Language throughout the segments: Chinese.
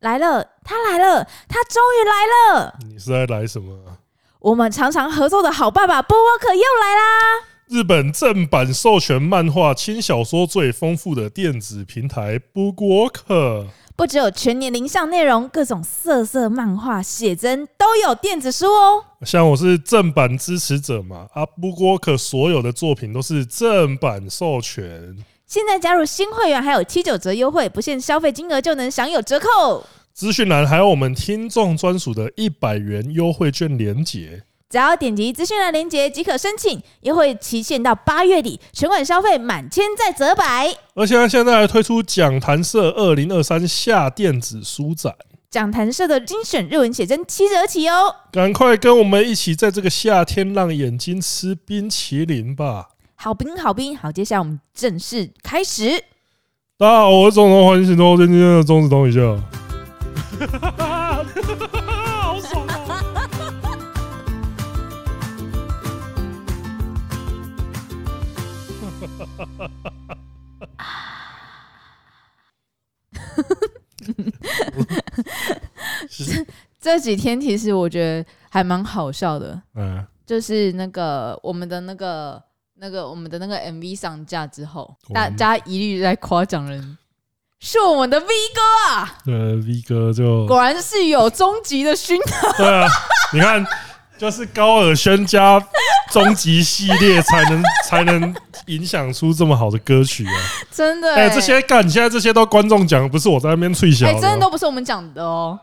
来了，他来了，他终于来了。你是在来什么啊？我们常常合作的好爸爸 BookWalker 又来啦！日本正版授权漫画轻小说最丰富的电子平台 BookWalker，不只有全年龄向内容，各种色色漫画、写真都有电子书哦。像我是正版支持者嘛，啊，BookWalker 所有的作品都是正版授权。现在加入新会员还有七九折优惠，不限消费金额就能享有折扣。资讯栏还有我们听众专属的一百元优惠券连结。只要点击资讯栏链接即可申请，优惠期限到八月底，全馆消费满千再折百。而且现在还推出讲坛社二零二三夏电子书展，讲坛社的精选日文写真七折起哦！赶快跟我们一起在这个夏天让眼睛吃冰淇淋吧！好兵好兵好，接下来我们正式开始。大家好，我是总统，欢迎行动今天的中子通一下。这几天其实我觉得还蛮好笑的，嗯，就是那个我们的那个那个我们的那个 MV 上架之后，大家一律在夸奖人，是我们的 V 哥啊，对，V 哥就果然是有终极的熏陶，对啊，你看。就是高尔宣加终极系列才能才能影响出这么好的歌曲啊！真的哎、这些干，现在这些都观众讲，不是我在那边吹小。哎、欸，真的都不是我们讲的哦。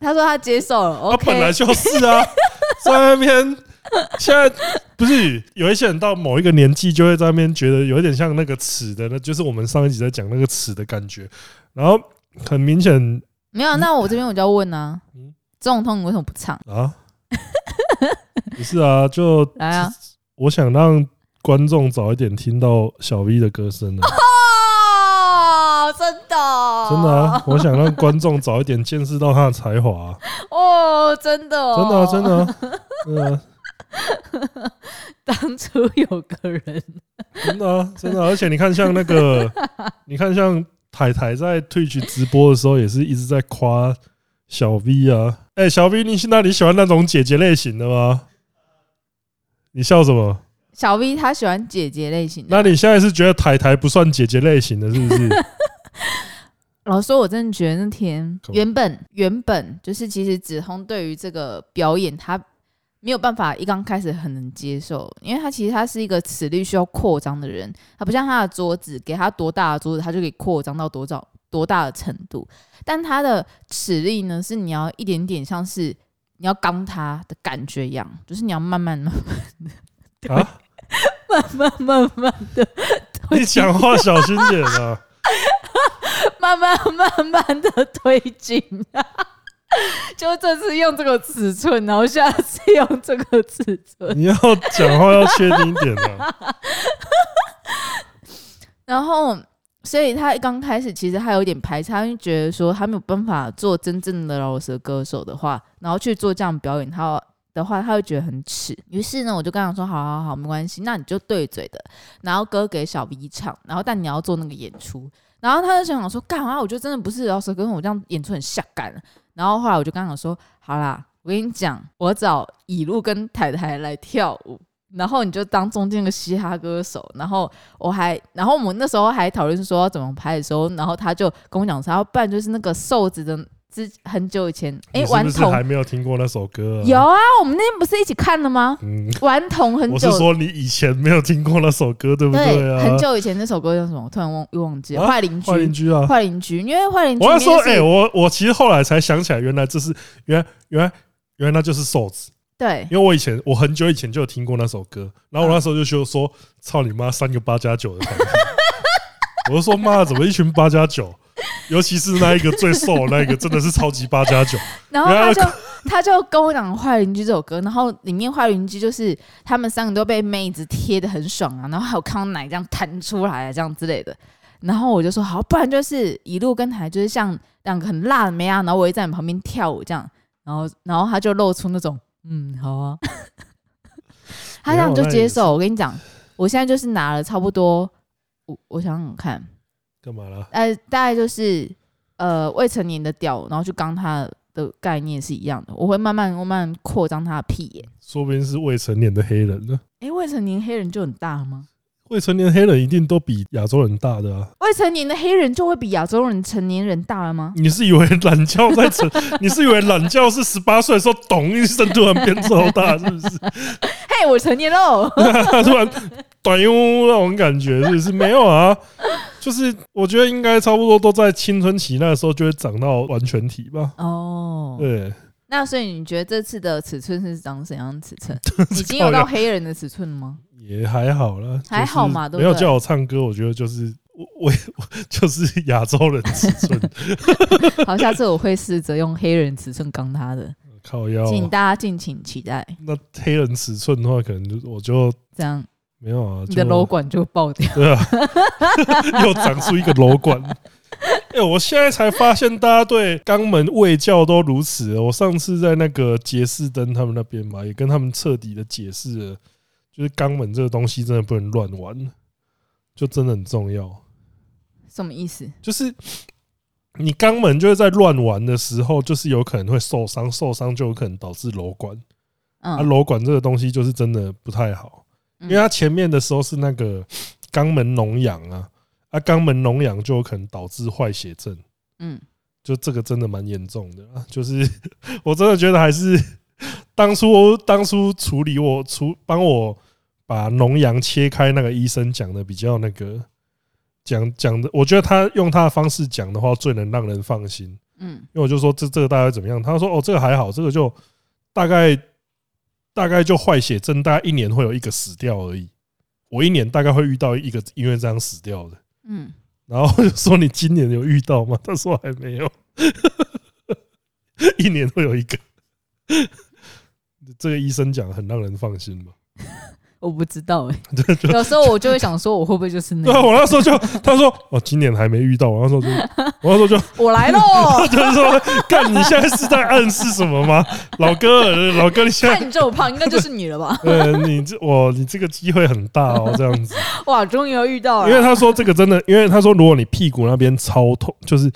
他说他接受了，他本来就是啊，在那边 现在不是有一些人到某一个年纪就会在那边觉得有一点像那个尺的，那就是我们上一集在讲那个尺的感觉。然后很明显没有，那我这边我就要问呢，这种痛你为什么不唱啊？不是啊，就来啊！我想让观众早一点听到小 V 的歌声呢。哦，真的，真的啊！我想让观众早一点见识到他的才华。哦，真的，真的，真的，真的。当初有个人，真的啊，真的。而且你看，像那个，你看像台台在 Twitch 直播的时候，也是一直在夸小 V 啊。哎，小 V，你现在你喜欢那种姐姐类型的吗？你笑什么？小 V 他喜欢姐姐类型的。那你现在是觉得台台不算姐姐类型的，是不是？老实说，我真的觉得那天原本原本就是其实子通对于这个表演他没有办法一刚开始很能接受，因为他其实他是一个齿力需要扩张的人，他不像他的桌子，给他多大的桌子他就可以扩张到多少。多大的程度？但他的齿力呢？是你要一点点，像是你要刚他的感觉一样，就是你要慢慢慢慢的，啊，慢慢慢慢的。你讲话小心点啊！慢慢慢慢的推进啊！就这次用这个尺寸，然后下次用这个尺寸。你要讲话要确定一点啊！然后。所以他刚开始其实他有点排斥，因为觉得说他没有办法做真正的饶舌歌手的话，然后去做这样表演，他的话他会觉得很耻。于是呢，我就跟他说：“好好好，没关系，那你就对嘴的，然后歌给小 V 唱，然后但你要做那个演出。”然后他就想说：“干嘛？我觉得真的不是饶舌歌手，我这样演出很下感。”然后后来我就跟他说：“好啦，我跟你讲，我找乙路跟台台来跳舞。”然后你就当中间的嘻哈歌手，然后我还，然后我们那时候还讨论说要怎么拍的时候，然后他就跟我讲说，要扮就是那个瘦子的，之很久以前，哎，顽童还没有听过那首歌？有啊，我们那天不是一起看了吗？嗯，顽童很久，我是说你以前没有听过那首歌，对不对啊？很久以前那首歌叫什么？我突然忘又忘记了。坏邻居，坏邻居啊，坏邻居，因为坏邻居。我要说，哎，我我其实后来才想起来，原来这是原来原来原来那就是瘦子。对，因为我以前我很久以前就有听过那首歌，然后我那时候就说说操你妈三个八加九的 我就说妈怎么一群八加九，尤其是那一个最瘦的那一个真的是超级八加九。然后他就他就跟我讲《坏邻居》这首歌，然后里面坏邻居就是他们三个都被妹子贴的很爽啊，然后还有看到奶这样弹出来啊这样之类的，然后我就说好，不然就是一路跟台就是像两个很辣的妹啊，然后我也在你旁边跳舞这样，然后然后他就露出那种。嗯，好啊，他这样就接受。我跟你讲，我现在就是拿了差不多，我我想想看，干嘛了？呃，大概就是呃未成年的屌，然后去刚他的概念是一样的。我会慢慢慢慢扩张他的屁眼，说不定是未成年的黑人呢。哎、欸，未成年黑人就很大吗？未成年黑人一定都比亚洲人大的啊！未成年的黑人就会比亚洲人成年人大了吗？你是以为懒觉在成？你是以为懒觉是十八岁的时候咚一声突然变超大，是不是？嘿，我成年喽！突然短哟那种感觉是不是？没有啊，就是我觉得应该差不多都在青春期那个时候就会长到完全体吧。哦，对。那所以你觉得这次的尺寸是长怎样尺寸？已经有到黑人的尺寸了吗？也还好啦，还好嘛，没有叫我唱歌，我觉得就是我我就是亚洲人尺寸。好，下次我会试着用黑人尺寸刚他的，靠腰，请大家敬请期待。那黑人尺寸的话，可能就我就这样，没有啊，你的楼管就爆掉，对啊，又长出一个楼管。哎，我现在才发现，大家对肛门卫教都如此。我上次在那个杰士登他们那边嘛，也跟他们彻底的解释了。就是肛门这个东西真的不能乱玩，就真的很重要。什么意思？就是你肛门就是在乱玩的时候，就是有可能会受伤，受伤就有可能导致瘘管。啊，瘘管这个东西就是真的不太好，因为它前面的时候是那个肛门脓疡啊，啊，肛门脓疡就有可能导致坏血症。嗯，就这个真的蛮严重的啊，就是 我真的觉得还是。当初当初处理我处帮我把脓疡切开那个医生讲的比较那个讲讲的，我觉得他用他的方式讲的话最能让人放心。嗯，因为我就说这这个大概怎么样？他说哦这个还好，这个就大概大概就坏血症，大概一年会有一个死掉而已。我一年大概会遇到一个因为这样死掉的。嗯，然后就说你今年有遇到吗？他说还没有，一年会有一个。这个医生讲很让人放心吧？我不知道 哎，有时候我就会想说，我会不会就是那个？对，我那时候就他说哦，今年还没遇到。我那时候就我那时候就 我来喽，就是说，干你现在是在暗示什么吗？老哥，老哥，你现在看你这么胖，应该就是你了吧？对，你这我你这个机会很大哦，这样子 哇，终于要遇到了。因为他说这个真的，因为他说如果你屁股那边超痛，就是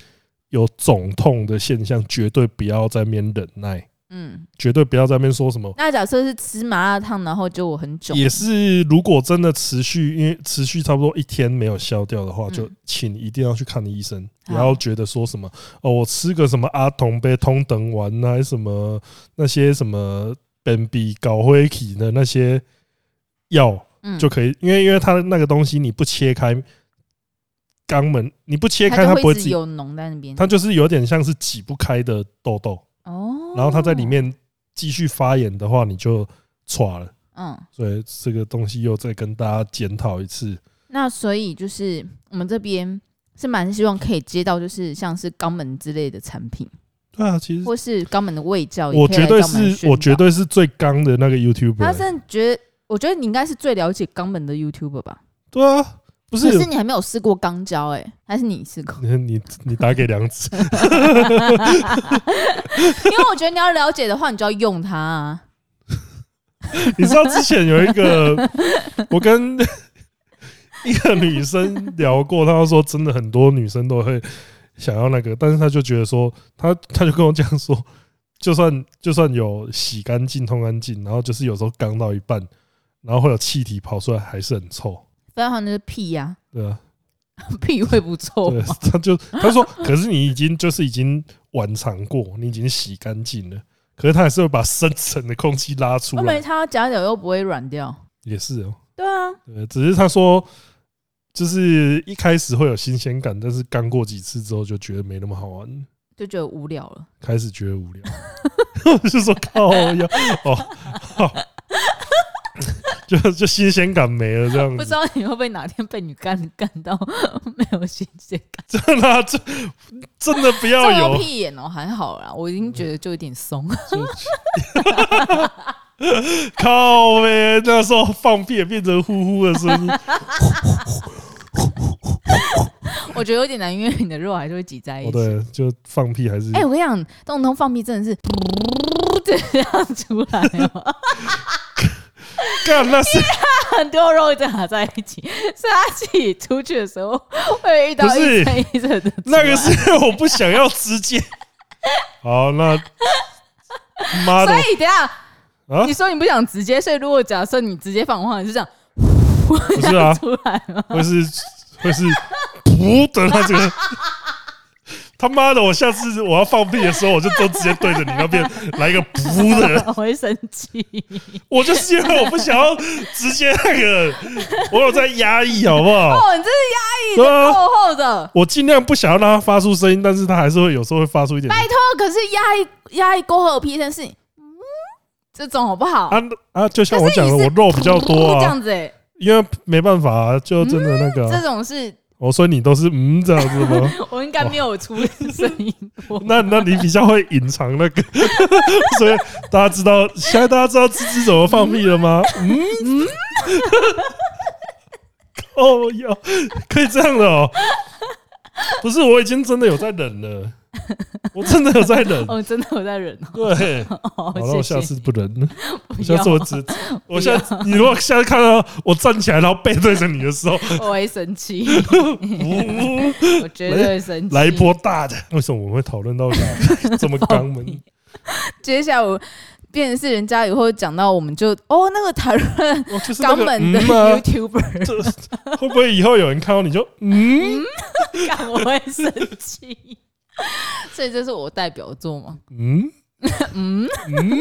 有肿痛的现象，绝对不要在那边忍耐。嗯，绝对不要在那边说什么。那假设是吃麻辣烫，然后就我很肿。也是，如果真的持续，因为持续差不多一天没有消掉的话，就请一定要去看医生。不要觉得说什么哦，我吃个什么阿童杯通等丸啊，还是什么那些什么本比搞灰体的那些药就可以。因为因为它那个东西你不切开肛门，你不切开它不会自己有脓在那边，它就是有点像是挤不开的痘痘。哦，然后它在里面继续发炎的话，你就错了。嗯，所以这个东西又再跟大家检讨一次。那所以就是我们这边是蛮希望可以接到，就是像是肛门之类的产品。对啊，其实或是肛门的卫教，我绝对是我绝对是最刚的那个 YouTuber。他是觉得，我觉得你应该是最了解肛门的 YouTuber 吧？对啊。不是，可是你还没有试过肛交哎，还是你试过？你你打给梁子，因为我觉得你要了解的话，你就要用它啊。你知道之前有一个，我跟一个女生聊过，她说真的很多女生都会想要那个，但是她就觉得说，她她就跟我讲说，就算就算有洗干净、通干净，然后就是有时候肛到一半，然后会有气体跑出来，还是很臭。不要那是屁呀！对啊，屁会不臭吗？他就他说，可是你已经就是已经晚尝过，你已经洗干净了，可是他还是会把深层的空气拉出来。因为他夹脚又不会软掉，也是哦。对啊，对，只是他说，就是一开始会有新鲜感，但是干过几次之后就觉得没那么好玩，就觉得无聊了。开始觉得无聊，就说靠呀哦。就 就新鲜感没了，这样子。不知道你会不会哪天被你干干到没有新鲜感？真的，真真的不要有屁眼哦，还好啦，我已经觉得就有点松。靠呗，那时候放屁也变成呼呼的声音。我觉得有点难，因为你的肉还是会挤在一起。对，就放屁还是。哎，我跟你讲，动通放屁真的是这样出来哦。干那是很多肉卡在一起，是他自己出去的时候会遇到一层一层的。那个是 我不想要直接。好，那妈的，所以等下啊，你说你不想直接，所以如果假设你直接放的话，你是这样，不是啊，出来吗？会是会是噗的那这个。他妈的！我下次我要放屁的时候，我就都直接对着你那边来一个噗的。我会生气。我就是因为我不想要直接那个，我有在压抑，好不好？哦，你这是压抑的厚厚的。我尽量不想要让它发出声音，但是它还是会有时候会发出一点。拜托，可是压抑压抑过后屁声是，嗯，这种好不好？啊啊！就像我讲的，我肉比较多啊，这样子哎，因为没办法，就真的那个。这种是。我说你都是嗯这样子吗？我应该没有出声音过。那那你比较会隐藏那个，所以大家知道现在大家知道芝芝怎么放屁了吗？嗯嗯，哦哟，可以这样的哦。不是，我已经真的有在忍了。我真的有在忍，我 真的有在忍。对，好，那我下次不忍了。下次我只，我下次你如果下次看到我站起来，然后背对着你的时候，我会生气。我绝对会生气。来一波大的，为什么我们会讨论到这么肛门？接下来我变成是人家以后讲到，我们就哦，那个谈论肛门的 YouTuber，会不会以后有人看到你就嗯？我会生气。所以这是我代表作吗？嗯 嗯嗯，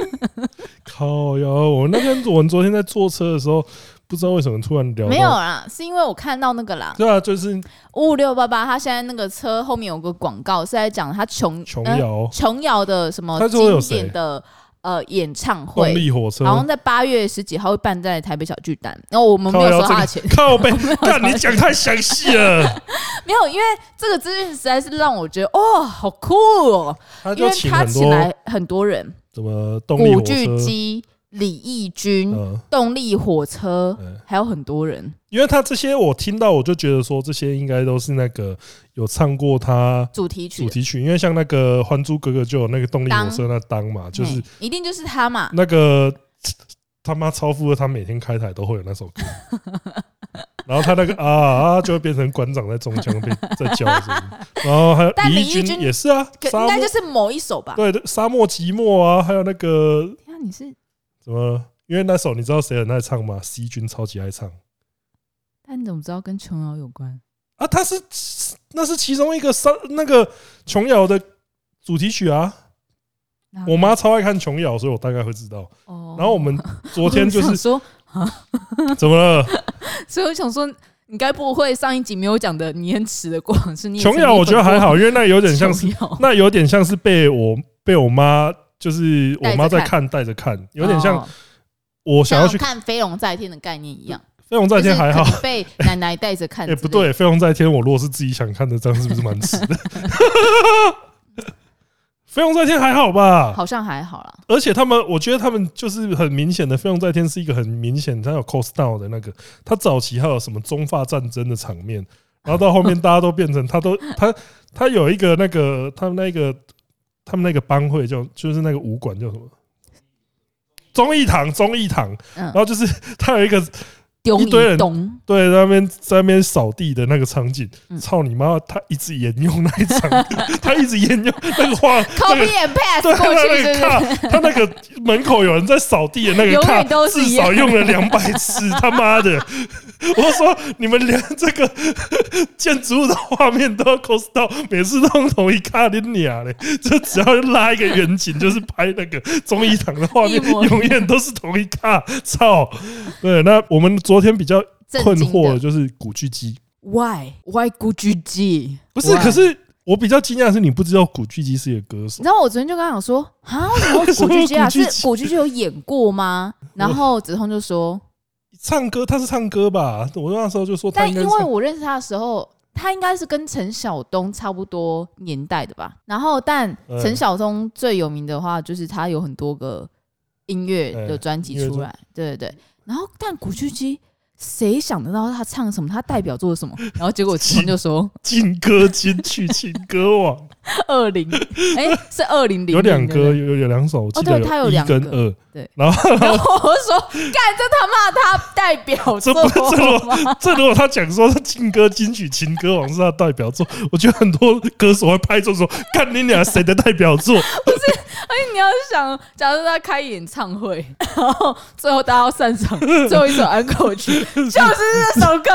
靠呀！我那天我们昨天在坐车的时候，不知道为什么突然聊。没有啦，是因为我看到那个啦。对啊，就是五五六八八，他现在那个车后面有个广告，是在讲他琼琼瑶琼瑶的什么经典的。呃，演唱会，动力火车，好像在八月十几号会办在台北小巨蛋，然后我们没有收他的钱，靠北，看你讲太详细了，没有，因为这个资讯实在是让我觉得哦，好酷哦，因为他请来很多人，什么动古巨基。李翊君、嗯、动力火车，嗯、还有很多人，因为他这些我听到，我就觉得说这些应该都是那个有唱过他主题曲，主题曲，因为像那个《还珠格格》就有那个动力火车那当嘛，就是一定就是他嘛，那个他妈超富的，他每天开台都会有那首歌，然后他那个啊啊就会变成馆长在中枪被 在叫什么，然后还有李翊君也是啊，应该就是某一首吧，对对，沙漠寂寞啊，还有那个，那你是。怎么？因为那首你知道谁很爱唱吗？C 君超级爱唱。但你怎么知道跟琼瑶有关啊？他是那是其中一个三那个琼瑶的主题曲啊。我妈超爱看琼瑶，所以我大概会知道。哦。然后我们昨天 就是说，怎么了？所以我想说，你该不会上一集没有讲的你很迟的过往是你琼瑶？我觉得还好，因为那有点像是 那有点像是被我被我妈。就是我妈在看，带着看，有点像我想要去看《飞龙在天》的概念一样。飞龙在天还好，被奶奶带着看。哎，不对，飞龙在天，我如果是自己想看的，这样是不是蛮迟的？飞龙在天还好吧？好像还好啦。而且他们，我觉得他们就是很明显的，飞龙在天是一个很明显，他有 cost down 的那个。他早期还有什么中法战争的场面，然后到后面大家都变成他都他他有一个那个他们那个。他们那个帮会叫，就是那个武馆叫什么？忠义堂，忠义堂。然后就是 他有一个一堆人，对，在那边在那边扫地的那个场景。操你妈！他一直沿用那一场，他一直沿用那个画。Copy and paste 对，他那个卡，他那个门口有人在扫地的那个卡，至少用了两百次。他妈的！我说你们连这个 建筑物的画面都要 cos 到，每次都用同一卡的鸟嘞，就只要拉一个远景，就是拍那个中医堂的画面，永远都是同一卡。操！对，那我们昨天比较困惑的就是古巨基，Why Why 古巨基？不是，可是我比较惊讶的是你不知道古巨基是一个歌手。然后我昨天就跟他讲说啊，为 什么古巨基啊？是古巨基有演过吗？然后子通就说。唱歌，他是唱歌吧？我那时候就说，但因为我认识他的时候，他应该是跟陈晓东差不多年代的吧。然后，但陈晓东最有名的话，就是他有很多个音乐的专辑出来，对对对。然后，但古巨基谁想得到他唱什么？他代表作什么？然后结果其中就说 劲歌金曲 情歌王 二零，哎，是二零零有两歌，有有两首，哦，对，他有两跟二，对，然后 然后我说，干这他妈他代表作吗？这如果他讲说他劲歌金曲情歌王是他代表作，我觉得很多歌手会拍桌说，干你俩谁的代表作？不是，而且你要想，假如他开演唱会，然后最后大家要散场，最后一首安可曲。就是这首歌，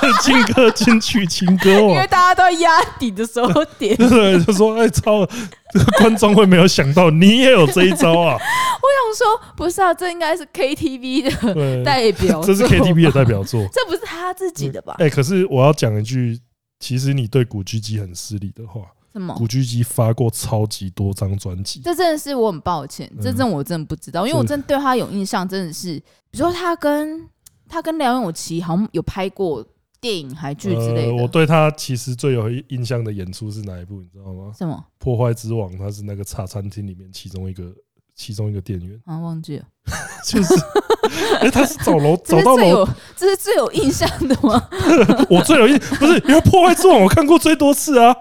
这劲歌金曲情歌王，因为大家都压底的时候点，对，就说哎操，这个观众会没有想到你也有这一招啊！我想说，不是啊，这应该是 KTV 的代表，这是 KTV 的代表作，这不是他自己的吧？哎，可是我要讲一句，其实你对古巨基很失礼的话，什么？古巨基发过超级多张专辑，这真的是我很抱歉，这真我真的不知道，因为我真的对他有印象，真的是，比如说他跟。他跟梁咏琪好像有拍过电影、还剧之类的。我对他其实最有印象的演出是哪一部？你知道吗？什么？破坏之王，他是那个茶餐厅里面其中一个其中一个店员。啊，忘记了。就是，哎，他是走楼 走到楼，这是最有印象的吗？我最有印不是因为破坏之王我看过最多次啊。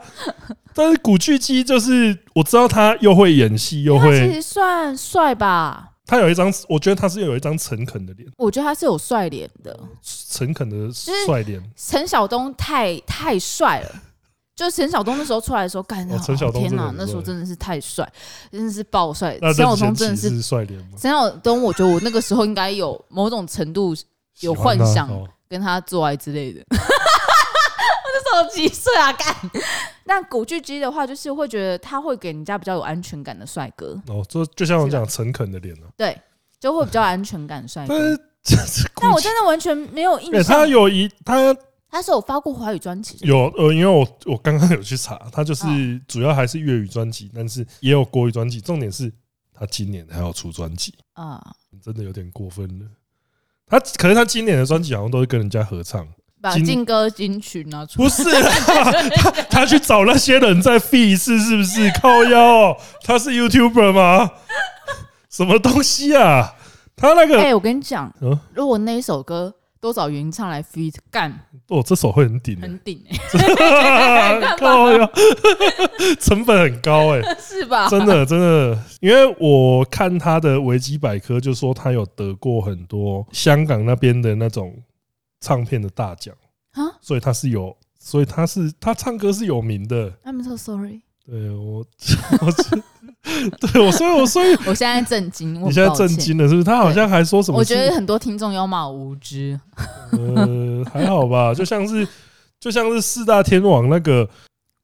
但是古巨基就是我知道他又会演戏又会，其实算帅吧。他有一张，我觉得他是有一张诚恳的脸。我觉得他是有帅脸的，诚恳的帅脸。陈晓东太太帅了，就陈晓东那时候出来的时候，干的，陈晓东天哪，那时候真的是太帅，真的是爆帅。陈晓东真的是帅脸。陈晓东，我觉得我那个时候应该有某种程度有幻想跟他做爱之类的。几岁啊？干！那古巨基的话，就是会觉得他会给人家比较有安全感的帅哥。哦，就就像我讲诚恳的脸了。对，就会比较安全感帅哥。但我真的完全没有印象。他有一他他是有发过华语专辑。有呃，因为我我刚刚有去查，他就是主要还是粤语专辑，但是也有国语专辑。重点是他今年还要出专辑啊，真的有点过分了。他可能他今年的专辑好像都是跟人家合唱。把劲歌金曲拿出来，不是他，他去找那些人再 feat 一次，是不是 靠腰？他是 YouTuber 吗？什么东西啊？他那个，哎，我跟你讲，如果那一首歌都找原唱来 f e e d 干，哦，这首会很顶，很顶 哎，靠腰，成本很高哎，是吧？真的真的，因为我看他的维基百科，就说他有得过很多香港那边的那种。唱片的大奖啊，所以他是有，所以他是他唱歌是有名的。I'm so sorry。对我，我对我，所以我所以 我现在震惊，你现在震惊了是不是？他好像还说什么？我觉得很多听众有骂无知。呃，还好吧，就像是就像是四大天王那个，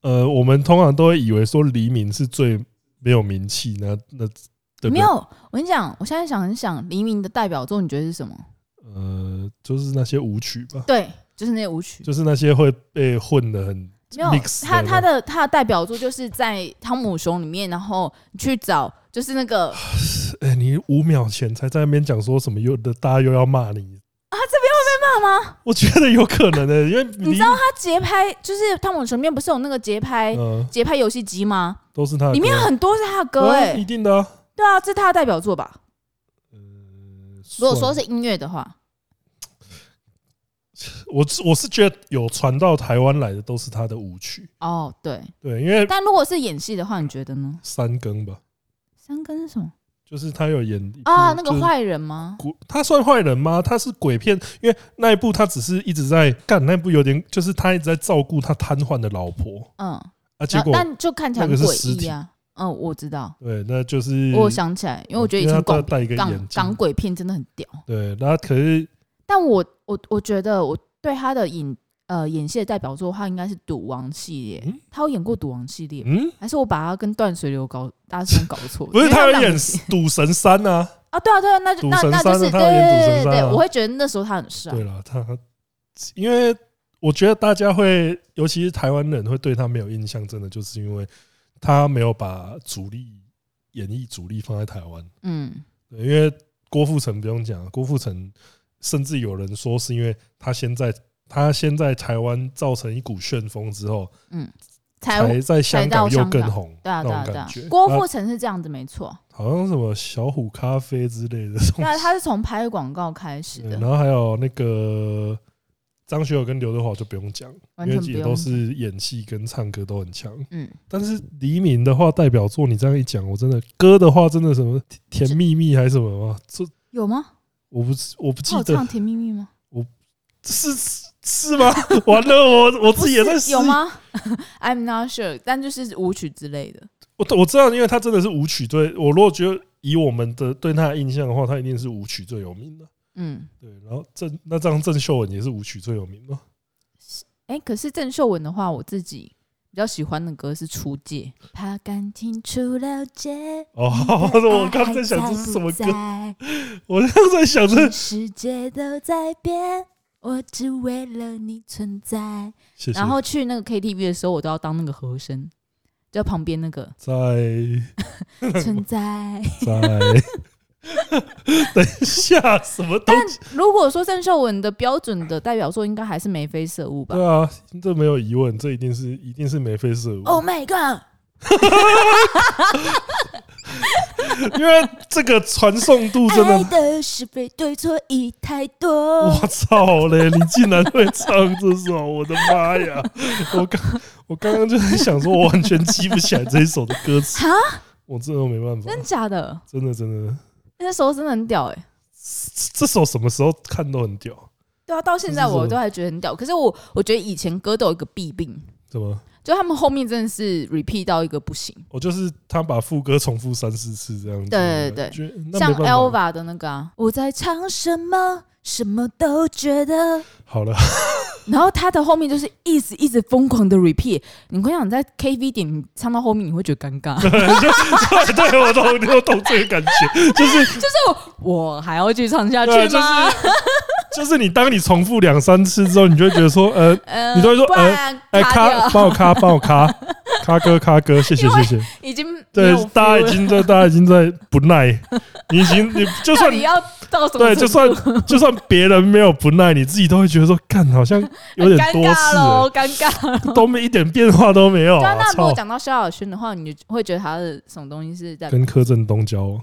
呃，我们通常都会以为说黎明是最没有名气，那那没有。我跟你讲，我现在想很想黎明的代表作，你觉得是什么？呃，就是那些舞曲吧。对，就是那些舞曲，就是那些会被混的很没有。他他的他的代表作就是在《汤姆熊》里面，然后你去找，就是那个。哎、欸，你五秒前才在那边讲说什么又的，大家又要骂你啊？这边会被骂吗？我觉得有可能的、欸，因为你，你知道他节拍就是《汤姆熊》里面不是有那个节拍节、嗯、拍游戏机吗？都是他的，里面很多是他的歌哎、欸，一定的、啊。对啊，这是他的代表作吧？如果说是音乐的话，我我是觉得有传到台湾来的都是他的舞曲哦，对对，因为但如果是演戏的话，你觉得呢？三更吧，三更是什么？就是他有演啊，那个坏人吗？他算坏人吗？他是鬼片，因为那一部他只是一直在干，那一部有点就是他一直在照顾他瘫痪的老婆，嗯啊，结果但就看起来很诡异啊。嗯，我知道。对，那就是我想起来，因为我觉得以前港港港鬼片真的很屌。对，那可是，但我我我觉得我对他的影呃演戏的代表作，他应该是《赌王》系列。嗯、他有演过《赌王》系列，嗯，还是我把他跟《断水流》搞大家搞错？不是，他有演《赌神三》啊？啊，对啊，对啊，那就那那就是对对对对，我会觉得那时候他很帅。对了，他因为我觉得大家会，尤其是台湾人会对他没有印象，真的就是因为。他没有把主力演艺主力放在台湾，嗯，因为郭富城不用讲，郭富城甚至有人说是因为他先在他先在台湾造成一股旋风之后，嗯，才在香港又更红，对啊对啊对啊。郭富城是这样子没错，好像什么小虎咖啡之类的。对啊，他是从拍广告开始的。然后还有那个张学友跟刘德华就不用讲，因为也都是演戏跟唱歌都很强。嗯，但是黎明的话代表作，你这样一讲，我真的歌的话，真的什么甜蜜蜜还是什么吗？这有吗？我不我不记得唱甜蜜蜜吗？我是。是吗？完了，我我自己也在试。有吗？I'm not sure，但就是舞曲之类的。我我知道，因为他真的是舞曲最。我如果觉得以我们的对他的印象的话，他一定是舞曲最有名的。嗯，对。然后郑那这样郑秀文也是舞曲最有名吗？哎、欸，可是郑秀文的话，我自己比较喜欢的歌是《出界》。怕感情出了界。哦，我刚刚在想这是什么歌？我刚刚在想这世界都在变。我只为了你存在，谢谢。然后去那个 KTV 的时候，我都要当那个和声，就旁边那个在 存在。在，等一下，什么？但如果说郑秀文的标准的代表作，应该还是眉飞色舞吧？对啊，这没有疑问，这一定是一定是眉飞色舞。Oh my god！因为这个传送度真的，的是非对错已太多。我操嘞！你竟然会唱这首，我的妈呀！我刚我刚刚就在想说，我完全记不起来这一首的歌词啊！我真的没办法，真假的？真的真的，那时候真的很屌哎！这首什么时候看都很屌。对啊，到现在我都还觉得很屌。可是我我觉得以前歌都有一个弊病，怎么？就他们后面真的是 repeat 到一个不行，我就是他把副歌重复三四次这样子。对对对，像 Elva 的那个啊，我在唱什么，什么都觉得好了。然后他的后面就是一直一直疯狂的 repeat。你会想在 KV 点你唱到后面，你会觉得尴尬。对，我懂，我懂这个感觉，就是 就是我还要继续唱下去吗？就是你，当你重复两三次之后，你就会觉得说，呃，你都会说，呃，哎，卡，帮我卡，帮我卡，卡哥，卡哥，谢谢，谢谢。已经对，大家已经在，大家已经在不耐。你已经，你 就算你要到什么对，就算就算别人没有不耐，你自己都会觉得说，干，好像有点多次了，尴尬，都没一点变化都没有。那如果讲到萧亚轩的话，你会觉得他的什么东西是在跟柯震东交往？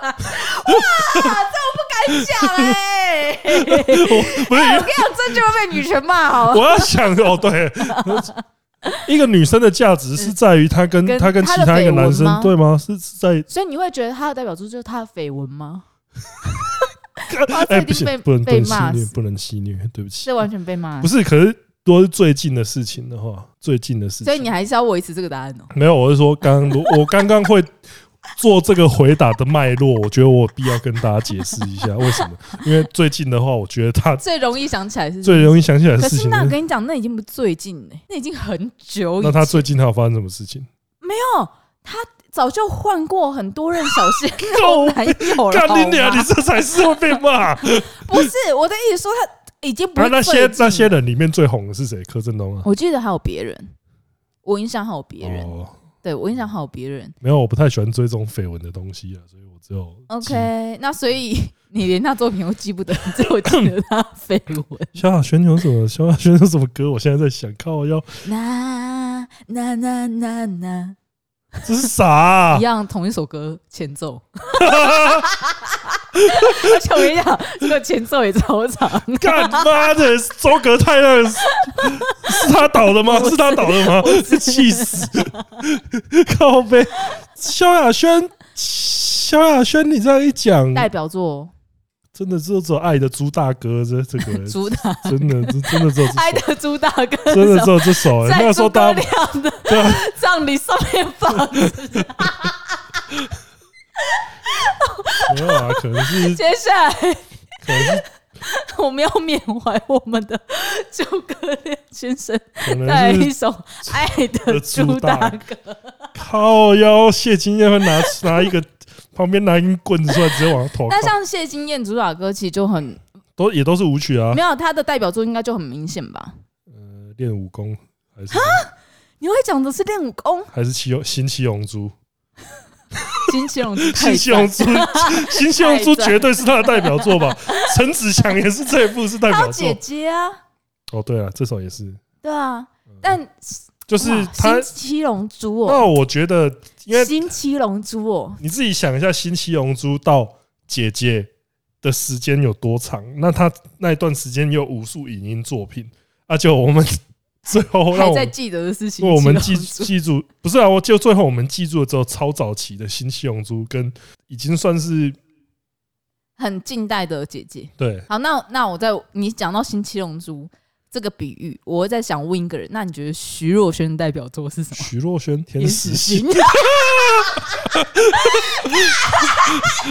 哇，这我不敢讲哎！我不是，我跟你讲，这就会被女权骂好了。我要想哦，对，一个女生的价值是在于她跟她跟其他一个男生，对吗？是在，所以你会觉得她的代表作就是她的绯闻吗？哎，不行，不能被骂，不能戏谑，对不起，这完全被骂。不是，可是都是最近的事情的话，最近的事情，所以你还是要维持这个答案哦。没有，我是说，刚刚我刚刚会。做这个回答的脉络，我觉得我有必要跟大家解释一下为什么？因为最近的话，我觉得他最容易想起来是最容易想起来的事情。那我跟你讲，那已经不最近了，那已经很久。那他最近他有发生什么事情？没有，他早就换过很多任小鲜肉 男友了。干你娘！你这才是会被骂。不是我的意思，说他已经不是。那些那些人里面最红的是谁？柯震东啊？我记得还有别人，我印象还有别人。对，我印象还有别人，没有，我不太喜欢追这种绯闻的东西啊，所以我只有 OK。那所以 你连他作品都记不得，只有记得他绯闻。萧亚轩有什么？萧亚轩有什么歌？我现在在想，靠我要那那那那那，这是啥？一样同一首歌前奏。而 且我跟你讲，这个前奏也超长。干妈的，周格泰勒是他导的吗？是他导的吗？气死！靠北，萧亚轩，萧亚轩，你这样一讲，代表作真的只有《爱的猪大哥》这这个猪大，真的真的只有《爱的猪大哥》，真的只有这首。那时候大家的葬礼上面放。没有啊，可能是接下来，可能是我们要缅怀我们的诸葛亮先生，带来一首《爱的猪大哥》。靠腰，谢金燕会拿拿一个旁边拿一根棍子出来，直接往他头。那像谢金燕主打歌，其实就很都也都是舞曲啊。没有他的代表作，应该就很明显吧？呃，练武功还是？你会讲的是练武功，还是七新七龙珠？新七龙珠，新七龙珠，新七龙珠绝对是他的代表作吧？陈子强也是这一部是代表作。姐姐啊，哦对啊，这首也是。对啊，但就是他新七龙珠哦那哦，我觉得，因为新七龙珠哦，你自己想一下，新七龙珠到姐姐的时间有多长？那他那一段时间有无数影音作品，而、啊、且我们最后让还在记得的事情，我们记记住，不是啊，我就最后我们记住了之后，超早期的新七龙珠跟已经算是很近代的姐姐。对。好，那那我在你讲到新七龙珠这个比喻，我在想问一个人，那你觉得徐若瑄的代表作是什么？徐若瑄天使心心。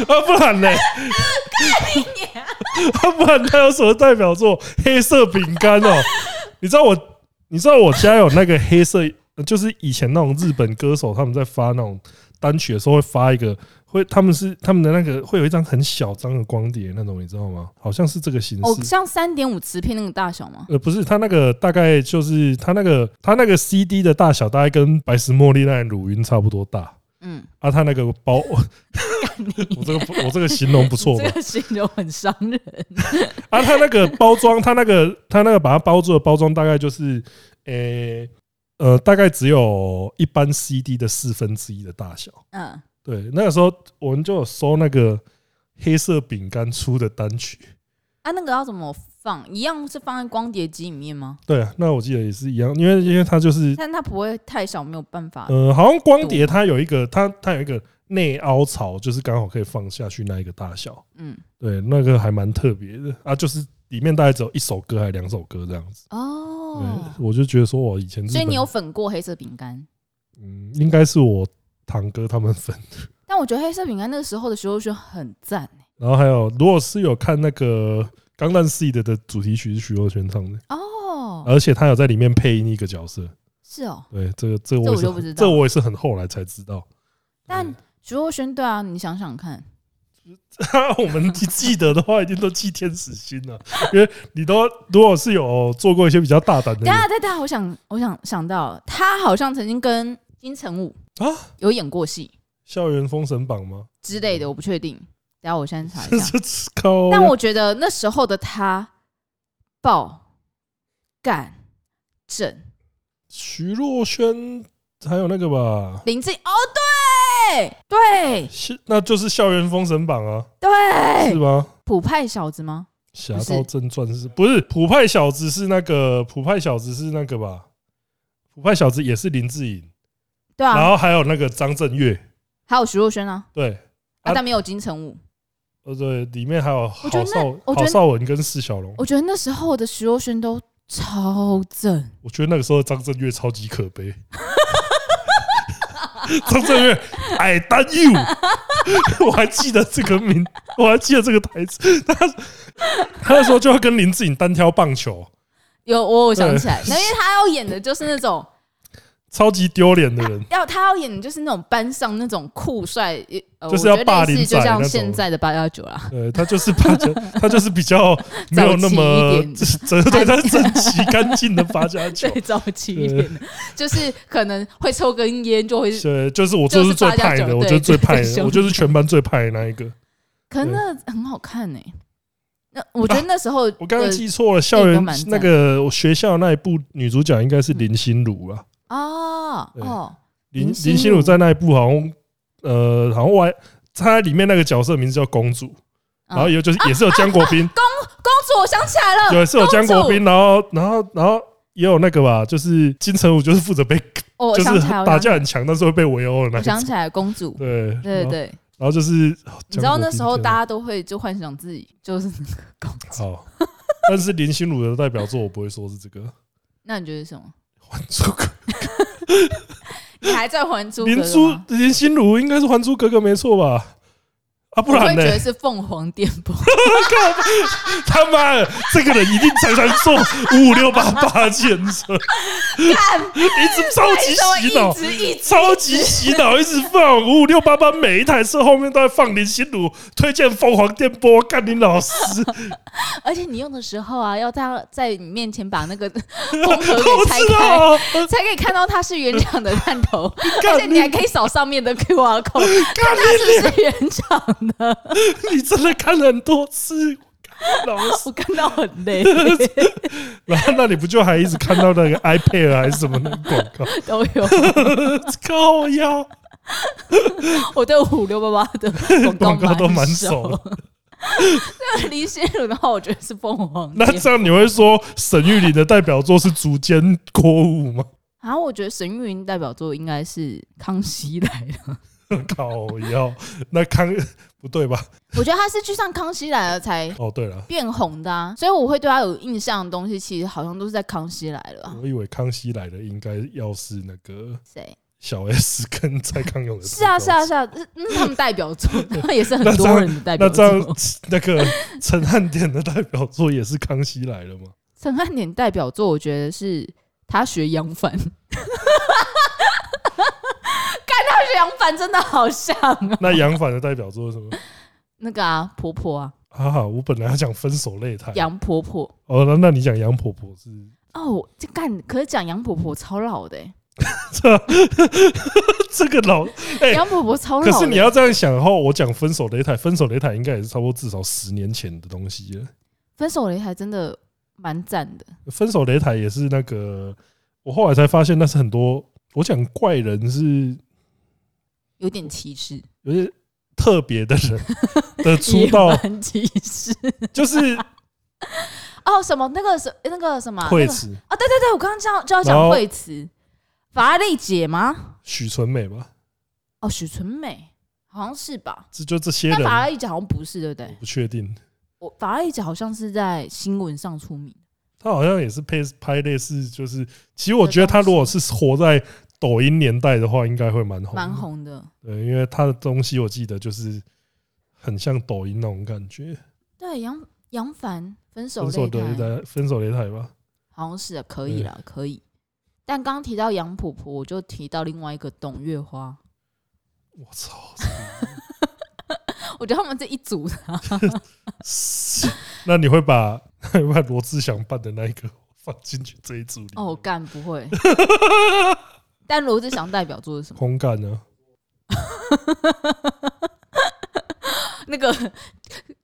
啊，不然呢？啊，不然他有什么代表作？黑色饼干哦，你知道我，你知道我家有那个黑色，就是以前那种日本歌手他们在发那种单曲的时候会发一个，会他们是他们的那个会有一张很小张的光碟那种，你知道吗？好像是这个形式，哦，像三点五磁片那个大小吗？呃，不是，它那个大概就是它那个它那个 CD 的大小，大概跟白石茉莉那乳晕差不多大。嗯，啊，他那个包，我这个我这个形容不错吧？这个形容很伤人。啊，他那个包装，他那个他那个把它包住的包装，大概就是，诶，呃，大概只有一般 CD 的四分之一的大小。嗯，对，那个时候我们就有收那个黑色饼干出的单曲。啊，那个要怎么放？一样是放在光碟机里面吗？对啊，那我记得也是一样，因为因为它就是，但它不会太小，没有办法。呃，好像光碟它有一个，它它有一个内凹槽，就是刚好可以放下去那一个大小。嗯，对，那个还蛮特别的啊，就是里面大概只有一首歌还是两首歌这样子。哦，对，我就觉得说我以前，所以你有粉过黑色饼干？嗯，应该是我堂哥他们粉的。但我觉得黑色饼干那个时候的时候就很赞欸然后还有，如果是有看那个《钢弹 seed》的主题曲是徐若瑄唱的。哦，而且他有在里面配音一个角色。是哦，对，这个这个我这我就不知道。这我也是很后来才知道。但徐若瑄对啊，你想想看，我们记得的话，一定都记天使心了，因为你都如果是有做过一些比较大胆的等下等下，我想我想想到，他好像曾经跟金城武啊？有演过戏。校园封神榜吗？之类的，我不确定。等下我先查一下。但我觉得那时候的他爆干正。徐若瑄还有那个吧，林志颖哦，对对。是那就是校园封神榜啊，对，是吗？普派小子吗？侠盗正传是不是普派小子是那个普派小子是那个吧？普派小子也是林志颖，对啊，然后还有那个张震岳，还有徐若瑄啊，对。啊，但没有金城武。呃对，里面还有郝我觉得那邵我觉得郝邵文跟释小龙，我觉得那时候的徐若瑄都超正，我觉得那个时候张震岳超级可悲。张震岳，I done you，我还记得这个名，我还记得这个台词。他他那时候就要跟林志颖单挑棒球，有我我想起来，那因为他要演的就是那种超级丢脸的人。要他要演的就是那种班上那种酷帅，呃，就是要霸凌仔就像现在的八幺九啦。对他就是八九，他就是比较没有那么整，对，他是整齐干净的八加九，最早期一点的，就是可能会抽根烟就会，对，就是我就是最派的，我就是最派的，我就是全班最派的那一个。可能那很好看呢。那我觉得那时候我刚刚记错了，校园那个我学校那一部女主角应该是林心如啊。哦哦，林林心如。在那一部好像呃，好像我还她里面那个角色名字叫公主，然后也有就是也是有江国斌。公公主，我想起来了，对，是有江国斌，然后然后然后也有那个吧，就是金城武，就是负责被就是打架很强，但是会被围殴的那个。我想起来公主，对对对，然后就是你知道那时候大家都会就幻想自己就是那个公主，好，但是林心如的代表作我不会说是这个，那你觉得是什么？还珠格格，你还在还珠？林珠林心如应该是还珠格格没错吧？啊，不然呢？觉得是凤凰电波。他妈的，这个人一定常常坐五五六八八检测，一直超级洗脑，超级洗脑，一直放五五六八八，每一台车后面都在放林心如推荐凤凰电波，干林老师。而且你用的时候啊，要他在你面前把那个 封盒给拆开，才可以看到它是原厂的探头，而且你还可以扫上面的 QR code，看它是不是原厂的。你真的看了很多次，老我看到很累，然后那你不就还一直看到那个 iPad 还是什么那个广告都有。靠腰，我对五六八八的广告，告都蛮熟。那林心如的话，我觉得是凤凰。那这样你会说沈玉琳的代表作是《竹间锅物》吗？啊，我觉得沈玉琳代表作应该是《康熙来了》。靠腰，那康不对吧？我觉得他是去上《康熙来了》才哦，对了，变红的啊，所以我会对他有印象的东西，其实好像都是在《康熙来了》。我以为《康熙来了》应该要是那个谁？小 S 跟蔡康永的。是啊，是啊，是啊，那是他们代表作，那也是很多人的代表作。那这样，那个陈汉典的代表作也是《康熙来了》吗？陈汉典代表作，我觉得是他学杨凡。他学杨凡真的好像啊！那杨凡的代表作是什么？那个啊，婆婆啊。啊，我本来要讲分手擂台。杨婆婆。哦，那那你讲杨婆婆是？哦，这干可是讲杨婆婆超老的、欸。这 这个老哎，杨、欸、婆婆超老。可是你要这样想的话，我讲分手擂台，分手擂台应该也是差不多至少十年前的东西了。分手擂台真的蛮赞的。分手擂台也是那个，我后来才发现那是很多。我讲怪人是。有点歧视，有些特别的人 的出道歧视，就是哦什么那个什那个什么惠子啊，对对对，我刚刚就要就要讲惠慈，法拉利姐吗？许纯美吧？哦，许纯美好像是吧？这就这些人，法拉利姐好像不是，对不对？我不确定。我法拉利姐好像是在新闻上出名，他好像也是拍拍类似，就是其实我觉得他如果是活在。抖音年代的话，应该会蛮红，蛮红的。对，因为他的东西我记得就是很像抖音那种感觉。对，杨杨凡分手分手擂台，分手擂台吧，好像是啊，可以了，可以。但刚刚提到杨婆婆，我就提到另外一个董月花。我操！我觉得他们这一组的，那你会把 会把罗志祥扮的那一个放进去这一组里？哦，干不会。但罗志祥代表作是什么？空干呢？那个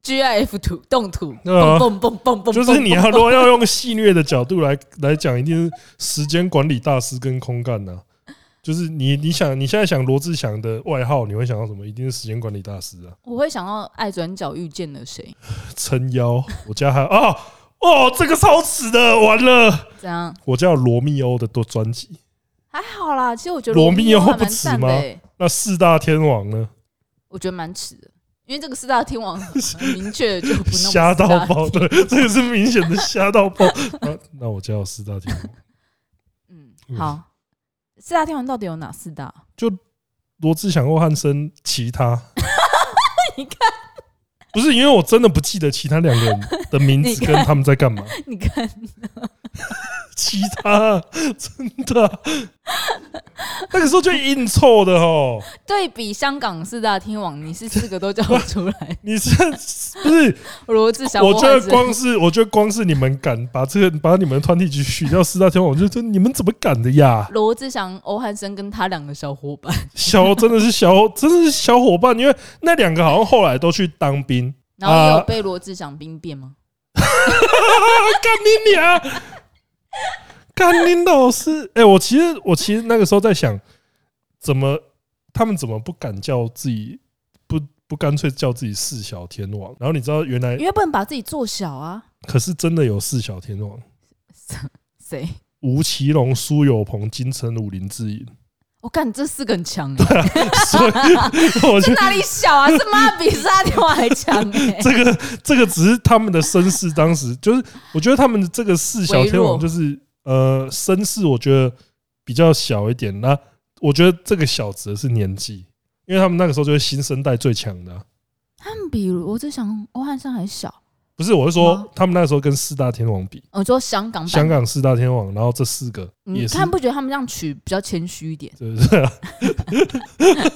GIF 图动图，啊、蹦蹦蹦蹦，就是你要如果要用戏谑的角度来来讲，一定是时间管理大师跟空干呢。就是你你想你现在想罗志祥的外号，你会想到什么？一定是时间管理大师啊！我会想到爱转角遇见了谁？撑腰，我家还啊哦，这个超值的，完了！怎样？我叫罗密欧的多专辑。还好啦，其实我觉得罗密欧不迟吗？那四大天王呢？我觉得蛮迟的，因为这个四大天王 很明确就不那么瞎到爆，对，这个是明显的瞎到爆。那那我叫四大天王。嗯，好，四大天王到底有哪四大？就罗志祥、欧汉声，其他。你看，不是因为我真的不记得其他两个人的名字跟他们在干嘛。你看。其他真的、啊，那个时候就硬凑的哦。对比香港四大天王，你是四个都叫不出来。你是不是罗志祥？我觉得光是，我觉得光是你们敢把这个把你们的团体去取掉四大天王，我就觉得你们怎么敢的呀？罗志祥、欧汉生跟他两个小伙伴，小真的是小，真的是小伙伴，因为那两个好像后来都去当兵，然后有被罗志祥兵变吗？干你娘！甘霖老师，哎，我其实我其实那个时候在想，怎么他们怎么不敢叫自己不不干脆叫自己四小天王？然后你知道原来因为不能把自己做小啊。可是真的有四小天王，谁？吴奇隆、苏有朋、金城武、林志颖。我看这四个很强，对啊，所以我觉得哪里小啊？这妈比四大天王还强哎！这个这个只是他们的身世，当时就是我觉得他们的这个四小天王就是。呃，绅士我觉得比较小一点。那我觉得这个小指的是年纪，因为他们那个时候就是新生代最强的。他们比我在想、欧汉声还小？不是，我是说他们那个时候跟四大天王比。我说香港，香港四大天王，然后这四个，你看不觉得他们这样取比较谦虚一点？对不对？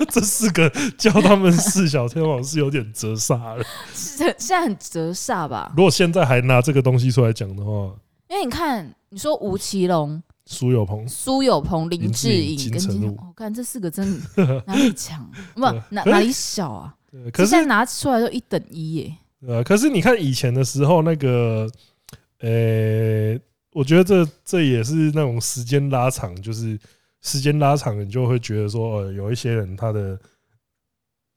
这四个叫他们四小天王是有点折煞了。现现在很折煞吧？如果现在还拿这个东西出来讲的话，因为你看。你说吴奇隆、苏有朋、苏有朋、林志颖跟金城武，我看这四个真的 哪里强？不哪哪里小啊？可是现在拿出来都一等一耶。呃，可是你看以前的时候，那个，呃、欸，我觉得这这也是那种时间拉长，就是时间拉长，你就会觉得说，呃，有一些人他的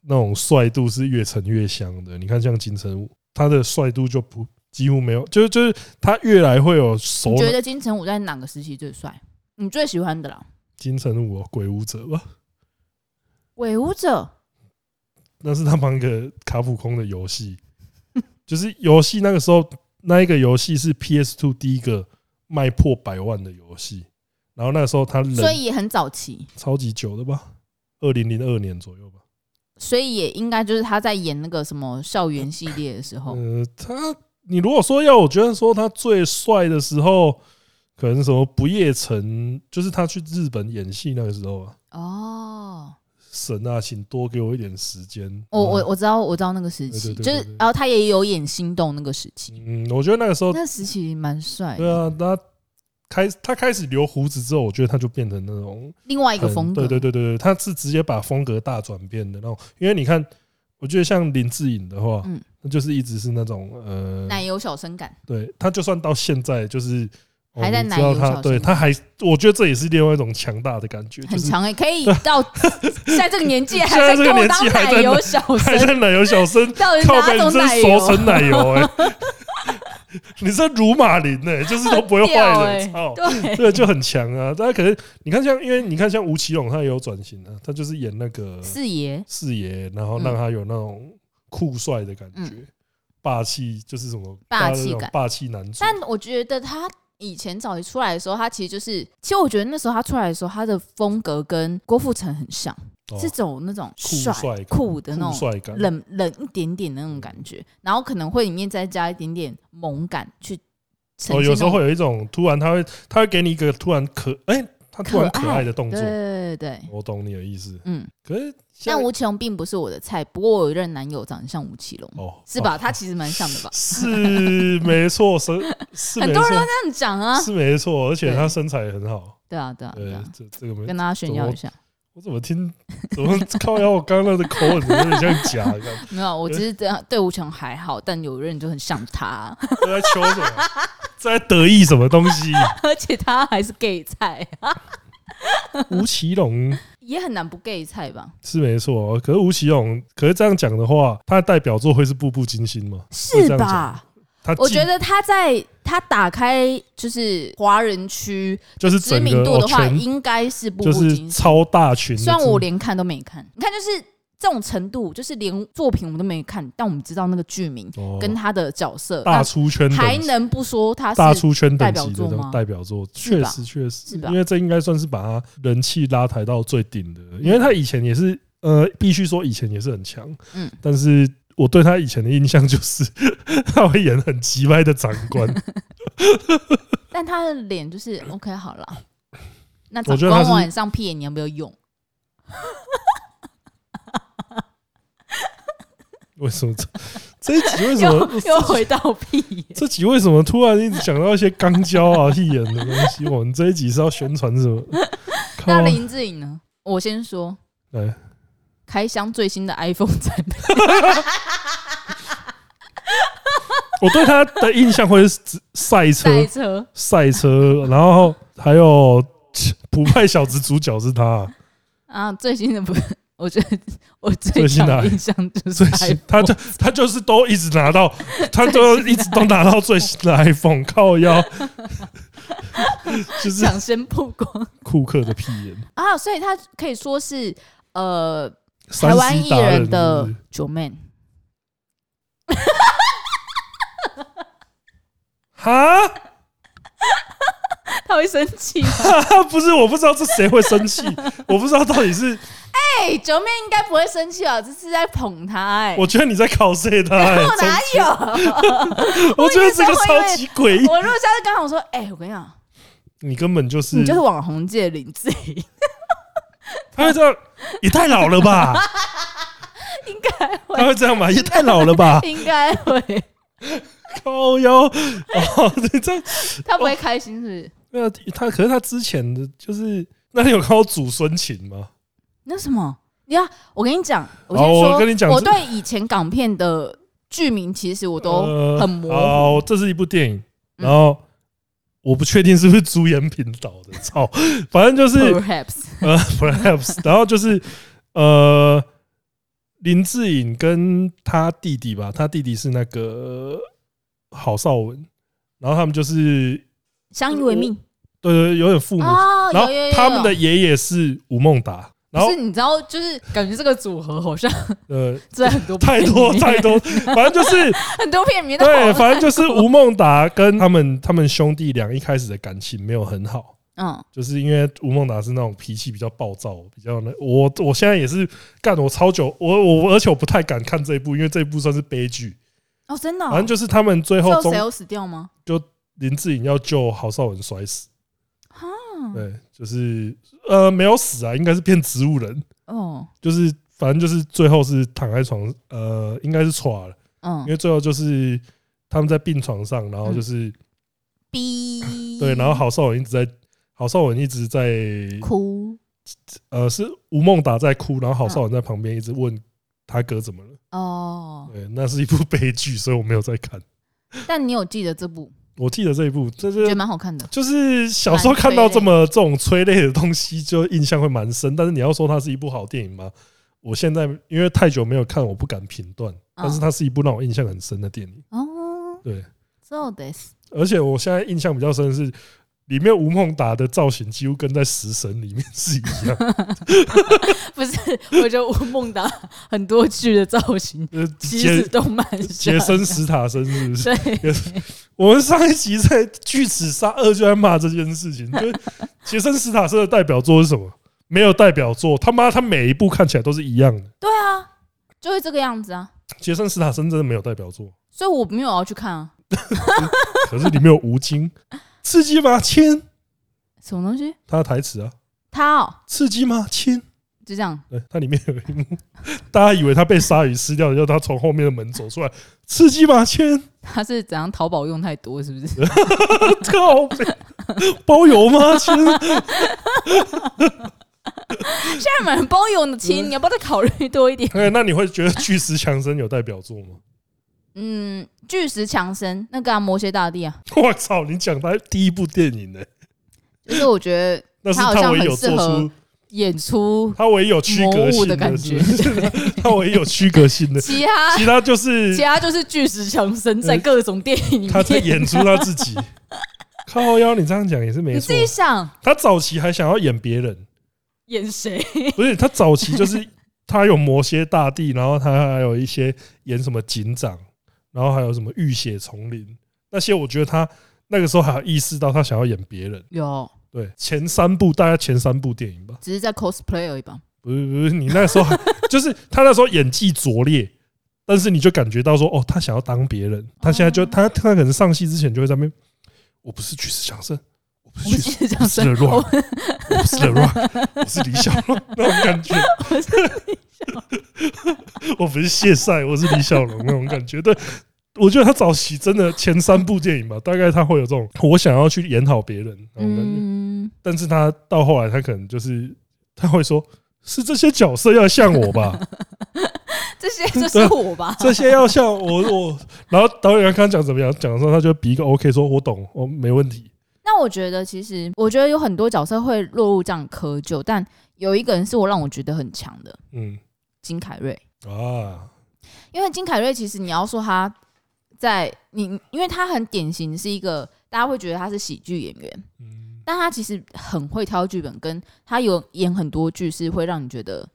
那种帅度是越沉越香的。你看像金城武，他的帅度就不几乎没有，就是就是他越来会有熟。你觉得金城武在哪个时期最帅？你最喜欢的啦？金城武，鬼舞者吧？鬼舞者，那是他们一个卡普空的游戏。就是游戏那个时候，那一个游戏是 PS Two 第一个卖破百万的游戏，然后那个时候他所以也很早期，超级久的吧，二零零二年左右吧。所以也应该就是他在演那个什么校园系列的时候。呃，他你如果说要我觉得说他最帅的时候，可能什么不夜城，就是他去日本演戏那个时候啊。哦。神啊，请多给我一点时间。我我我知道，我知道那个时期，就是然后他也有演心动那个时期。嗯，我觉得那个时候那时期蛮帅。对啊，他开他开始留胡子之后，我觉得他就变成那种另外一个风格。对对对对对，他是直接把风格大转变的那种。因为你看，我觉得像林志颖的话，嗯，那就是一直是那种呃奶油小生感。对，他就算到现在就是。还在奶油小生，对，他还，我觉得这也是另外一种强大的感觉，很强哎，可以到现在这个年纪 还在给我当奶油小生，还在奶油小生，靠北真熟成奶油哎，你是乳马林呢，就是都不会坏的，操，对，就很强啊。大家可能你看像，因为你看像吴奇隆，他也有转型啊，他就是演那个四爷，四爷，然后让他有那种酷帅的感觉，霸气就是什么霸气感，霸气男主。但我觉得他。以前早期出来的时候，他其实就是，其实我觉得那时候他出来的时候，他的风格跟郭富城很像，是走那种帅酷的那种冷冷一点点的那种感觉，然后可能会里面再加一点点萌感去。哦，有时候会有一种突然他会他会给你一个突然可哎。他突然可爱的动作，对对对，我懂你的意思。嗯，可是但吴奇隆并不是我的菜，不过我有一任男友长得像吴奇隆，哦，是吧？他其实蛮像的吧？是没错，是很多人都这样讲啊，是没错，而且他身材也很好。对啊，对啊，对啊，这这个跟大家炫耀一下。我怎么听？怎么靠腰？我刚刚那个口吻有点像假的。没有，我其实这样对吴奇隆还好，但有人就很像他。在求什么？在得意什么东西？而且他还是 gay 菜。吴奇隆也很难不 gay 菜吧？是没错。可是吴奇隆，可是这样讲的话，他的代表作会是《步步惊心》吗？是吧？我觉得他在他打开就是华人区就是知名度的话，应该是步步惊心超大群。虽然我连看都没看，你看就是这种程度，就是连作品我们都没看，但我们知道那个剧名跟他的角色大出圈，还能不说他是大出圈代表作吗？代表作确实确实，因为这应该算是把他人气拉抬到最顶的，因为他以前也是呃，必须说以前也是很强，嗯，但是。我对他以前的印象就是 他会演很奇怪的长官，但他的脸就是 OK 好了。那长官晚上屁眼你有没有用？为什么这这一集为什么又，又回到屁眼？这集为什么突然一直讲到一些肛交啊、屁眼的东西？我们这一集是要宣传什么？那林志颖呢？我先说，来。开箱最新的 iPhone 产品，我对他的印象会是赛车、赛车、赛车，然后还有 普派小子主角是他。啊。最新的不，我觉得我最新的印象就是最新，他就他就是都一直拿到，他都一直都拿到最新的 iPhone，靠腰，就是抢先曝光。库克的屁眼。啊，所以他可以说是呃。台湾艺人的九妹，哈，他会生气吗？不是，我不知道这谁会生气，我不知道到底是。哎，九妹应该不会生气啊，这是在捧他哎。我觉得你在考试他，哪有？我觉得这个超级诡异。我如果下次刚好说，哎，我跟你讲，你根本就是你就是网红界林志颖。他会这样，也太老了吧？应该会。他会这样吧？也太老了吧？应该会。高腰哦，你这 他不会开心是不是？没有他，可是他之前的就是，那你有看过祖孙情吗？那什么？呀，我跟你讲，我先说，我跟你讲，我对以前港片的剧名其实我都很模糊。哦，这是一部电影，然后我不确定是不是朱延平导的，操，反正就是 Perhaps，呃，Perhaps，然后就是呃，林志颖跟他弟弟吧，他弟弟是那个郝邵文，然后他们就是相依为命，对对，有点父母，然后他们的爷爷是吴孟达。然后是你知道，就是感觉这个组合好像呃，在很多太多太多，反正就是 很多片名对，反正就是吴孟达跟他们他们兄弟俩一开始的感情没有很好，嗯，就是因为吴孟达是那种脾气比较暴躁，比较那我我现在也是干我超久，我我而且我不太敢看这一部，因为这一部算是悲剧。哦，真的，反正就是他们最后谁有死掉吗？就林志颖要救郝邵文摔死，对，就是。呃，没有死啊，应该是变植物人。哦，就是反正就是最后是躺在床，呃，应该是垮了。嗯，因为最后就是他们在病床上，然后就是逼，对，然后郝邵文一直在，郝邵文一直在哭。呃，是吴孟达在哭，然后郝邵文在旁边一直问他哥怎么了。哦，对，那是一部悲剧，所以我没有在看。但你有记得这部？我记得这一部，这是觉得蛮好看的。就是小时候看到这么这种催泪的东西，就印象会蛮深。但是你要说它是一部好电影吗？我现在因为太久没有看，我不敢评断。但是它是一部让我印象很深的电影。哦，对，so this。而且我现在印象比较深的是。里面吴孟达的造型几乎跟在《食神》里面是一样，不是？我觉得吴孟达很多剧的造型，其实都蛮杰森·史塔森是不是？对。我们上一集在《巨齿鲨二》就在骂这件事情，就杰森·史塔森的代表作是什么？没有代表作，他妈他每一部看起来都是一样的。对啊，就是这个样子啊。杰森·史塔森真的没有代表作，所以我没有要去看啊。可是里面有吴京。刺激吗？亲，什么东西？他的台词啊，他哦，刺激吗？亲，就这样。对，它里面有一幕，大家以为他被鲨鱼吃掉，要他从后面的门走出来，刺激吗？亲，他是怎样？淘宝用太多是不是？靠包邮吗？亲，现在买包邮的亲，你要不要再考虑多一点？哎，那你会觉得巨石强森有代表作吗？嗯，巨石强森那个啊，魔蝎大帝啊！我操，你讲他第一部电影呢？就是我觉得他好像很适合演出，他唯一有区隔性的感觉，他唯一有区隔性的，其他其他就是其他就是巨石强森在各种电影里面，他在演出他自己。靠腰，你这样讲也是没错。你自己想，他早期还想要演别人，演谁？不是他早期就是他有魔蝎大帝，然后他还有一些演什么警长。然后还有什么浴血丛林那些，我觉得他那个时候还有意识到他想要演别人。有对前三部，大概前三部电影吧，只是在 cosplay 而已吧。不是不是，你那时候 就是他那时候演技拙劣，但是你就感觉到说，哦，他想要当别人。他现在就他他可能上戏之前就会在那边，我不是巨石强森，我不是巨石强，我不是李小龙那种感觉。我不是谢赛，我是李小龙那种感觉。对，我觉得他早期真的前三部电影吧，大概他会有这种我想要去演好别人那种感觉。但是他到后来，他可能就是他会说，是这些角色要像我吧？这些就是我吧？这些要像我我。然后导演刚刚讲怎么样？讲的时候他就比一个 OK，说我懂，我没问题。那我觉得其实，我觉得有很多角色会落入这样窠臼，但有一个人是我让我觉得很强的，嗯。金凯瑞啊，因为金凯瑞其实你要说他在你，因为他很典型是一个大家会觉得他是喜剧演员，嗯，但他其实很会挑剧本，跟他有演很多剧是会让你觉得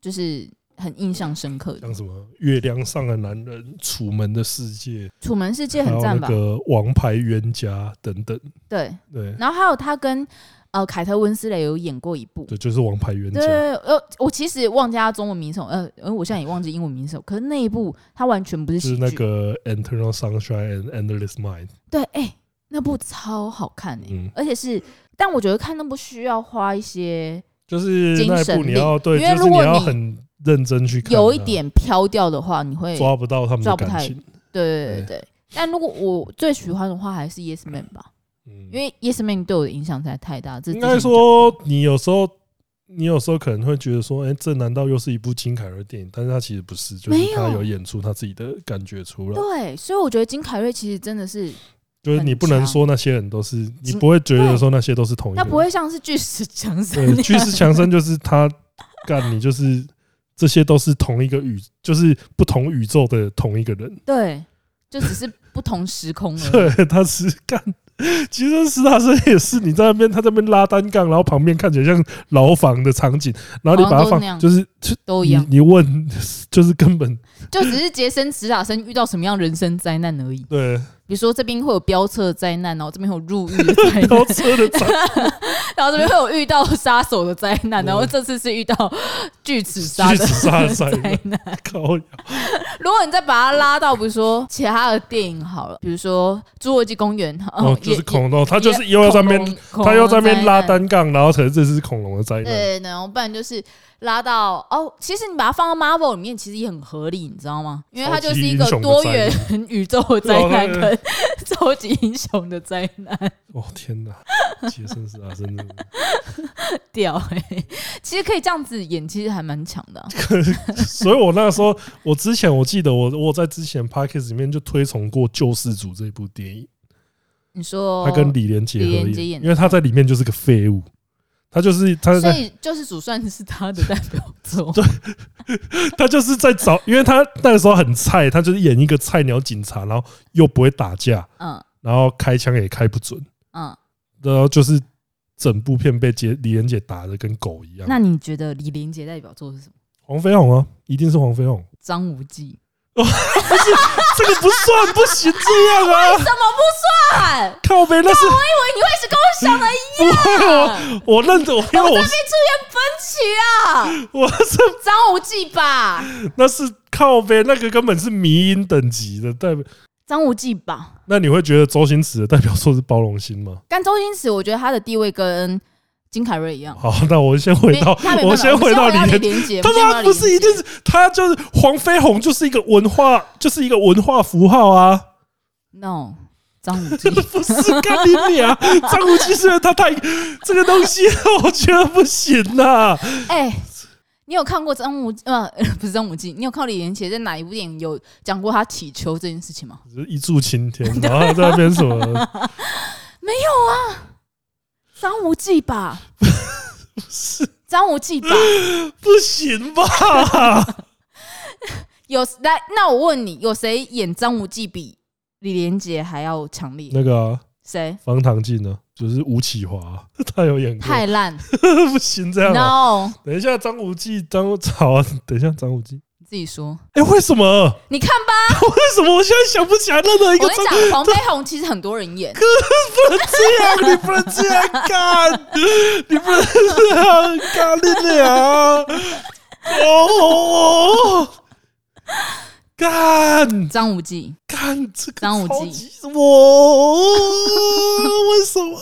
就是很印象深刻的，像什么《月亮上的男人》、《楚门的世界》、《楚门世界》很赞吧，那个《王牌冤家》等等，对对，然后还有他跟。呃，凯特温斯雷有演过一部，对，就是《王牌冤家》。对，呃，我其实忘记他中文名什么，呃，因为我现在也忘记英文名什么。可是那一部他完全不是喜剧，是那个《Eternal Sunshine and Endless Mind》。对，哎、欸，那部超好看哎、欸，嗯、而且是，但我觉得看那部需要花一些，就是那一部你要对，因为如果你要很认真去看，有一点飘掉的话，你会抓不到他们的感情。对对对但如果我最喜欢的话，还是 Yes Man 吧。嗯因为 Yes Man 对我的影响实在太大，这应该说你有时候你有时候可能会觉得说，哎、欸，这难道又是一部金凯瑞电影？但是他其实不是，就是他有演出他自己的感觉出来。对，所以我觉得金凯瑞其实真的是，就是你不能说那些人都是，你不会觉得说那些都是同一个人，那不会像是巨石强森，对，巨石强森就是他干，你就是这些都是同一个宇，就是不同宇宙的同一个人，对，就只是不同时空了。对，他是干。其实史塔森也是，你在那边，他在那边拉单杠，然后旁边看起来像牢房的场景，然后你把它放，就是都一样。你问，就是根本就只是杰森史塔森遇到什么样人生灾难而已。对，比如说这边会有飙车的灾难，然后这边会有入狱的灾难，飙车的灾难，然后这边会有遇到杀手的灾难，然后这次是遇到巨齿鲨的灾难。如果你再把它拉到，比如说其他的电影好了，比如说《侏罗纪公园》哦，就是恐龙，它就是又要在那边，它又在那边拉单杠，然后可能这是恐龙的灾难。对，然后不然就是拉到哦，其实你把它放到 Marvel 里面，其实也很合理，你知道吗？因为它就是一个多元 宇宙的灾难跟 超级英雄的灾难。哦天哪，杰森·史塔森真的 屌哎！其实可以这样子演，其实还蛮强的。所以我那个时候，我之前我记得我我在之前 Podcast 里面就推崇过《救世主》这部电影。你说他跟李连杰合演，因为他在里面就是个废物，他就是他在，所以就是主算是他的代表作。对，他就是在找，因为他那个时候很菜，他就是演一个菜鸟警察，然后又不会打架，嗯，然后开枪也开不准，嗯，然后就是整部片被杰李连杰打得跟狗一样。那你觉得李连杰代表作是什么？黄飞鸿啊，一定是黄飞鸿。张无忌。不是这个不算，不行这样啊！为什么不算？靠背那是，我以为你会是跟我想的一样。我认得，我因为我这边出现分歧啊！我是张无忌吧？那是靠背，那个根本是迷音等级的代表。张无忌吧？那你会觉得周星驰的代表作是包容心吗？但周星驰，我觉得他的地位跟。金凯瑞一样。好，那我先回到，我先回到李连杰。他妈不是一定是他，就是黄飞鸿，就是一个文化，就是一个文化符号啊。No，张无忌 不是干你娘。张无忌虽然他太这个东西，我觉得不行呐。哎，你有看过张无呃不是张无忌？你有看李连杰在哪一部电影有讲过他乞求这件事情吗？一柱擎天，然后在那边什么？没有啊。张无忌吧？不 是张无忌吧？不行吧？有来，那我问你，有谁演张无忌比李连杰还要强烈？那个谁？方唐镜呢？就是吴启华，他有演过。太烂，不行这样。No，等一下，张无忌，张好啊，等一下，张无忌。自己说，哎，为什么？你看吧，为什么我现在想不起来任何一个？我跟你讲，黄飞鸿其实很多人演，可不能这样，你不能这样 干，你不能这样干，你俩哦，干张无忌，干这个张无忌，我为什么？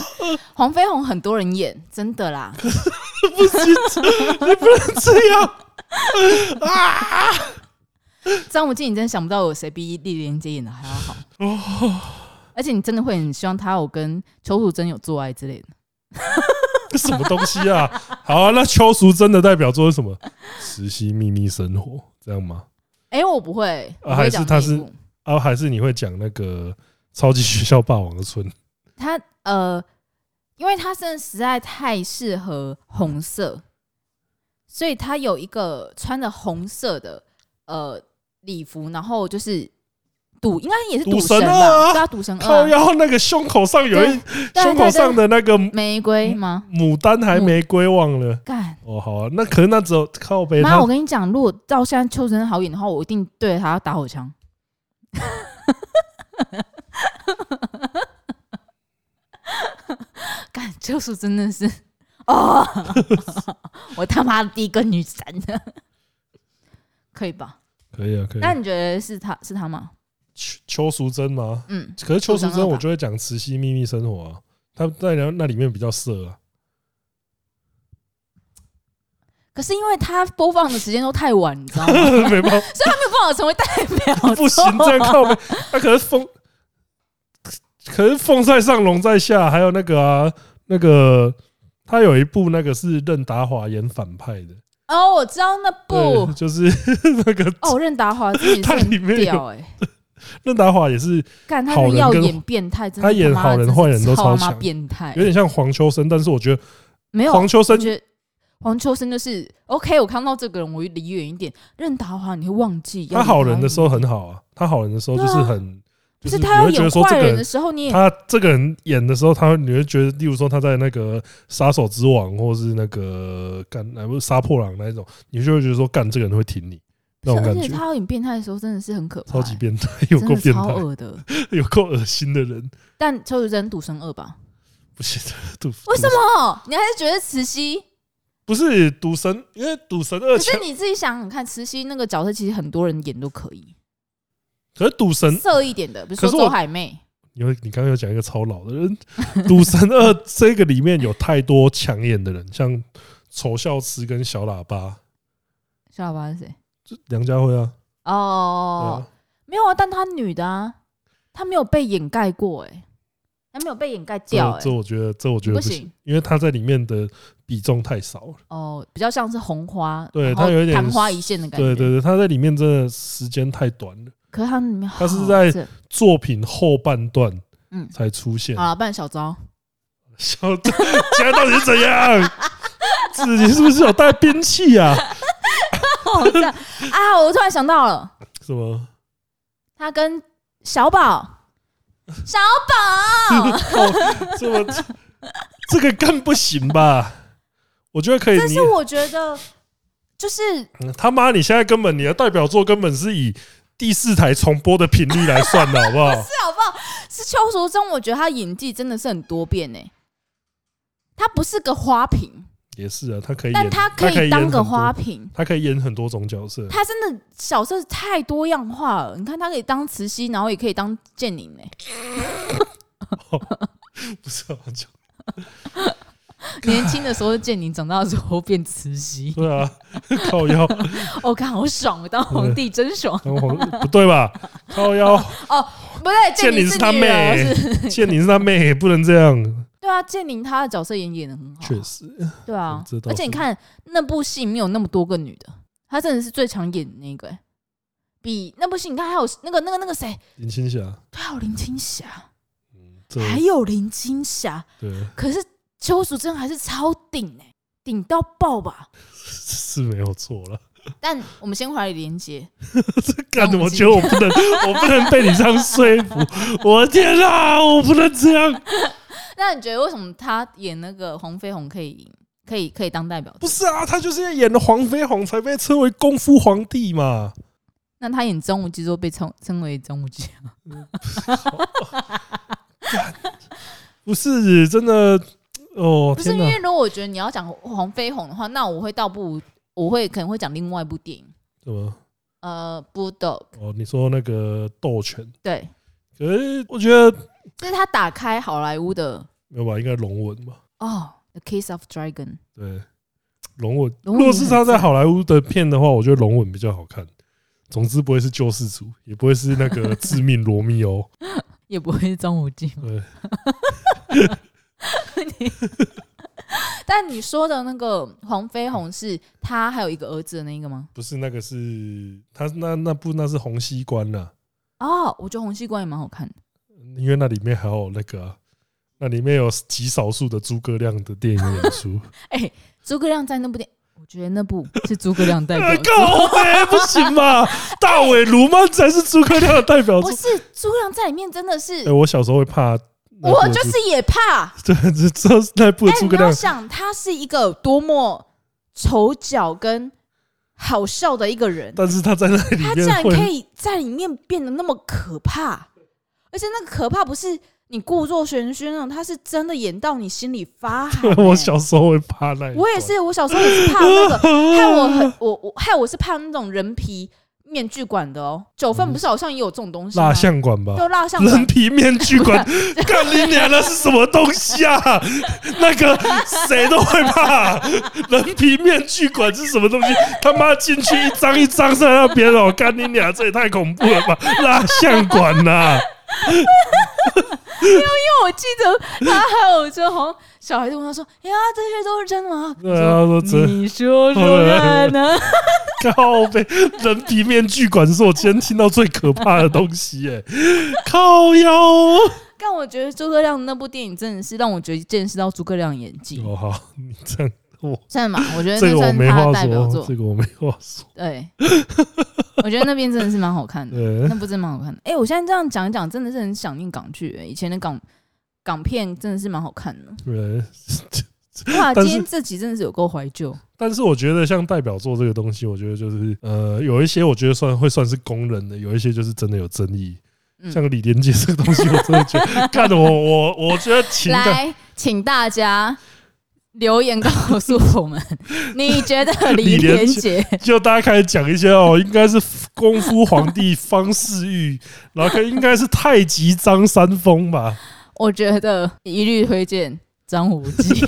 黄飞鸿很多人演，真的啦，不行，你不能这样。啊！张无忌，你真的想不到有谁比李连杰演的还要好哦！而且你真的会很希望他有跟邱淑贞有做爱之类的？这 什么东西啊？好啊，那邱淑贞的代表作是什么？《慈禧秘密生活》这样吗？哎，我不会，还是他是啊？还是你会讲那个超级学校霸王的村？他呃，因为他真的实在太适合红色。所以他有一个穿着红色的呃礼服，然后就是赌，应该也是赌神吧？对啊，赌神二。然后那个胸口上有一胸口上的那个玫瑰吗？牡丹还玫瑰忘了。干哦，好啊，那可能那只有靠北。妈，我跟你讲，如果到现在邱淑贞好演的话，我一定对着他打火枪。干，邱淑贞真的是。哦，我他妈的第一个女神，可以吧？可以啊，可以。那你觉得是他是他吗？邱邱淑贞吗？嗯。可是邱淑贞，我就会讲《慈禧秘密生活》啊，他在那那里面比较色啊。可是因为他播放的时间都太晚，你知道吗？没办法，所以他没有办法成为代表。不行，这样靠北。那可是凤，可是凤在上，龙在下，还有那个啊，那个。他有一部那个是任达华演反派的。哦，我知道那部，就是 那个哦，任达华自己是很 屌哎。任达华也是，干他要演变态，他演好人坏人都超强，变态，有点像黄秋生，但是我觉得没有黄秋生，觉得黄秋生就是 OK。我看到这个人，我离远一点。任达华，你会忘记他好人的时候很好啊，他好人的时候就是很，就是他要演坏人的时候，你也他这个人演的时候，他你会觉得，例如说他在那个杀手之王，或是那个干那不是杀破狼那一种，你就会觉得说干这个人会挺你。那种感觉，而且他要演变态的时候真的是很可怕，超级变态，有够变态，超恶的，有够恶心的人。但邱淑贞赌神二吧？不是赌，为什么？你还是觉得慈禧？不是赌神，因为赌神二。可是你自己想想看，慈禧那个角色其实很多人演都可以。可是赌神色一点的，比如说周海媚。因为你刚刚有讲一个超老的人，赌神二这个里面有太多抢眼的人，像丑笑痴跟小喇叭。小喇叭是谁？就梁家辉啊，哦，没有啊，但他女的啊，她没有被掩盖过，哎，她没有被掩盖掉，这我觉得，这我觉得不行，因为她在里面的比重太少了。哦，比较像是红花，对，她有一点昙花一现的感觉。对对对，她在里面真的时间太短了。可是她里面，她是在作品后半段，嗯，才出现。好了，扮小昭，小昭 现在到底是怎样？自己是不是有带兵器啊？啊！我突然想到了，什么？他跟小宝，小宝，这么这个更不行吧？我觉得可以。但是我觉得，就是他妈，你现在根本你的代表作根本是以第四台重播的频率来算的，好不好？是好不好？是邱淑贞，我觉得她演技真的是很多变呢。她不是个花瓶。也是啊，她可以，但她可以当个花瓶，她可以演很多种角色。她真的角色太多样化了。你看，她可以当慈禧，然后也可以当建宁呢。不是 年轻的时候是建宁，长大的时候变慈禧。对啊，靠腰，我看好爽，当皇帝真爽。不对吧？靠腰哦，不对，建宁是他妹，建宁是他妹，不能这样。对啊，建宁她的角色演演的很好，确实。对啊，而且你看那部戏没有那么多个女的，她真的是最常演的那个、欸。比那部戏，你看还有那个那个那个谁？林青霞。对，还有林青霞。还有林青霞。对。可是邱淑贞还是超顶哎，顶到爆吧？是没有错了。但我们先回来连接。这 干什么？我觉得我不能，我不能被你这样说服。我的天啊，我不能这样。那你觉得为什么他演那个黄飞鸿可以赢，可以可以当代表？不是啊，他就是演了黄飞鸿才被称为功夫皇帝嘛。那他演张无忌之后被称称为张无忌啊？不是真的哦，不是因为如果我觉得你要讲黄飞鸿的话，那我会倒不如我会可能会讲另外一部电影。什么？呃，Bulldog。哦，你说那个斗拳？对。可是我觉得。这是他打开好莱坞的，没有吧？应该龙纹吧？哦，《The Case of Dragon》。对，龙纹。如果是他在好莱坞的片的话，我觉得龙纹比较好看。总之不会是救世主，也不会是那个致命罗密欧，也不会是张无忌。对。但你说的那个黄飞鸿是他还有一个儿子的那个吗？不是，那个是他那那部那是洪熙官呐。哦，我觉得洪熙官也蛮好看的。因为那里面还有那个、啊，那里面有极少数的诸葛亮的电影演出。哎，诸葛亮在那部电影，我觉得那部是诸葛亮代表作。靠，不行吧？大尾鲈吗才是诸葛亮的代表作。不是，诸葛亮在里面真的是。哎，我小时候会怕，我就是也怕。对，这那部诸葛亮。你要想，他是一个多么丑角跟好笑的一个人，但是他在那里面，他竟然可以在里面变得那么可怕。而且那个可怕不是你故作玄虚那种，他是真的演到你心里发寒、欸。我小时候会怕那，我也是，我小时候也是怕那个，害我很我我害我是怕那种人皮面具馆的哦。九份不是好像也有这种东西？蜡像馆吧？就蜡像馆。人皮面具馆，干你娘那是什么东西啊？那个谁都会怕。人皮面具馆是什么东西？他妈进去一张一张在那边哦，干你娘，这也太恐怖了吧？蜡像馆呐！因为因为我记得他还有就好像小孩子问他说：“呀，这些都是真的吗？”对啊，说真。你说说看呢？靠背，人皮面具馆是我今天听到最可怕的东西哎！靠腰。但我觉得诸葛亮那部电影真的是让我觉得见识到诸葛亮演技。哦好，你这样我真的吗？我觉得这个我没话说，代表作这个我没话说。对，我觉得那边真的是蛮好看的，那部真蛮好看的。哎、欸，我现在这样讲一讲，真的是很想念港剧、欸。以前的港港片真的是蛮好看的。对，哇，今天这集真的是有够怀旧。但是我觉得像代表作这个东西，我觉得就是呃，有一些我觉得算会算是公认的，有一些就是真的有争议。像李连杰这个东西，我真的觉得 看得我我我觉得情感。来，请大家留言告诉我们，你觉得李连杰？就大家开始讲一些哦，应该是功夫皇帝方世玉，然后应该是太极张三丰吧？我觉得一律推荐张无忌。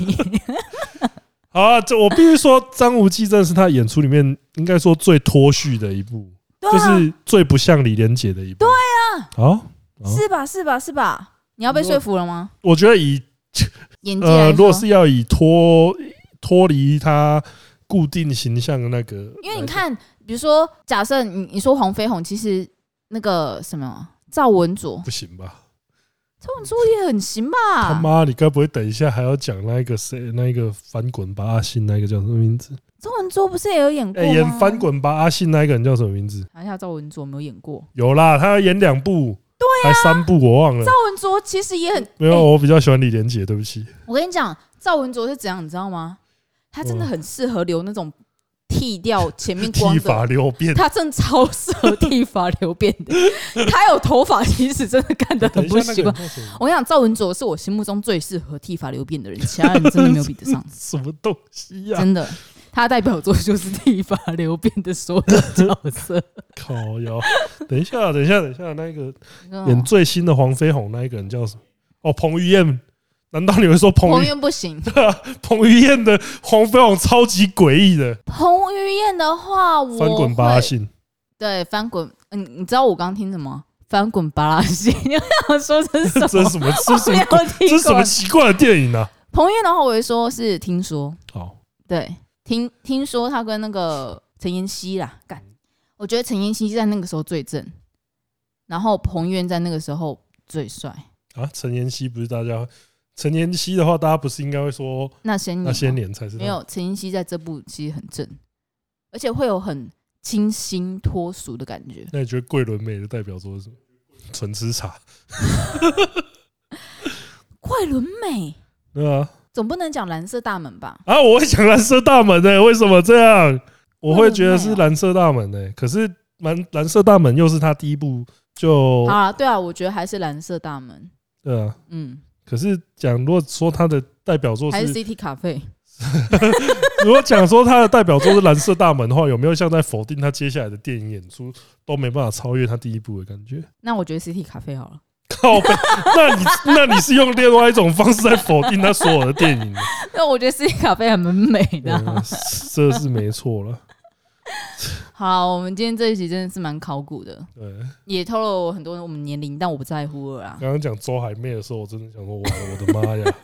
好啊，这我必须说，张无忌真的是他演出里面应该说最脱序的一部。就是最不像李连杰的一部。对啊，啊，是吧？是吧？是吧？你要被说服了吗？我觉得以呃，如果是要以脱脱离他固定形象的那个，因为你看，比如说，假设你你说黄飞鸿，其实那个什么赵文卓不行吧？赵文卓也很行吧？他妈，你该不会等一下还要讲那个谁？那个翻滚吧阿信，那个叫什么名字？赵文卓不是也有演过吗？演翻滚吧阿信那个人叫什么名字？查一下，赵文卓有没有演过。有啦，他要演两部，对还三部我忘了。赵文卓其实也很没有，我比较喜欢李连杰，对不起。我跟你讲，赵文卓是怎样，你知道吗？他真的很适合留那种剃掉前面光的 剃发留辫，他真的超适合剃发留辫的。他有头发，其实真的看得很不习惯。我跟你讲，赵文卓是我心目中最适合剃发留辫的人，其他人真的没有比得上。什么东西呀？真的。他代表作就是剃发留辫的所有角色。靠腰，等一下，等一下，等一下，那个演最新的黄飞鸿那一个人叫什么？哦，彭于晏。难道你会说彭于晏不行？对啊，彭于晏的黄飞鸿超级诡异的。彭于晏的话，我翻滚吧阿信。对，翻滚。嗯，你知道我刚刚听什么？翻滚吧阿信。你想说这是什么？这是什么？这是什么？这是什么奇怪的电影呢？彭于晏的话，我会说是听说。好，对。听听说他跟那个陈妍希啦干，我觉得陈妍希在那个时候最正，然后彭于晏在那个时候最帅啊。陈妍希不是大家，陈妍希的话，大家不是应该会说那些年那些年才是没有陈妍希在这部其实很正，而且会有很清新脱俗的感觉。那你觉得桂纶镁的代表作是什么？纯吃茶。桂纶镁对啊。总不能讲蓝色大门吧？啊，我会讲蓝色大门呢、欸？为什么这样？我会觉得是蓝色大门呢、欸？可是蓝蓝色大门又是他第一部就啊，对啊，我觉得还是蓝色大门。对啊，嗯。可是讲如果说他的代表作是还是 City 咖啡，如果讲说他的代表作是蓝色大门的话，有没有像在否定他接下来的电影演出都没办法超越他第一部的感觉？那我觉得 City 咖啡好了。靠背，那你那你是用另外一种方式在否定他所有的电影？那我觉得斯蒂卡菲还蛮美的、啊嗯，这是没错了。好，我们今天这一集真的是蛮考古的，对，也透露我很多我们年龄，但我不在乎了啊。刚刚讲周海媚的时候，我真的想说，哇，我的妈呀，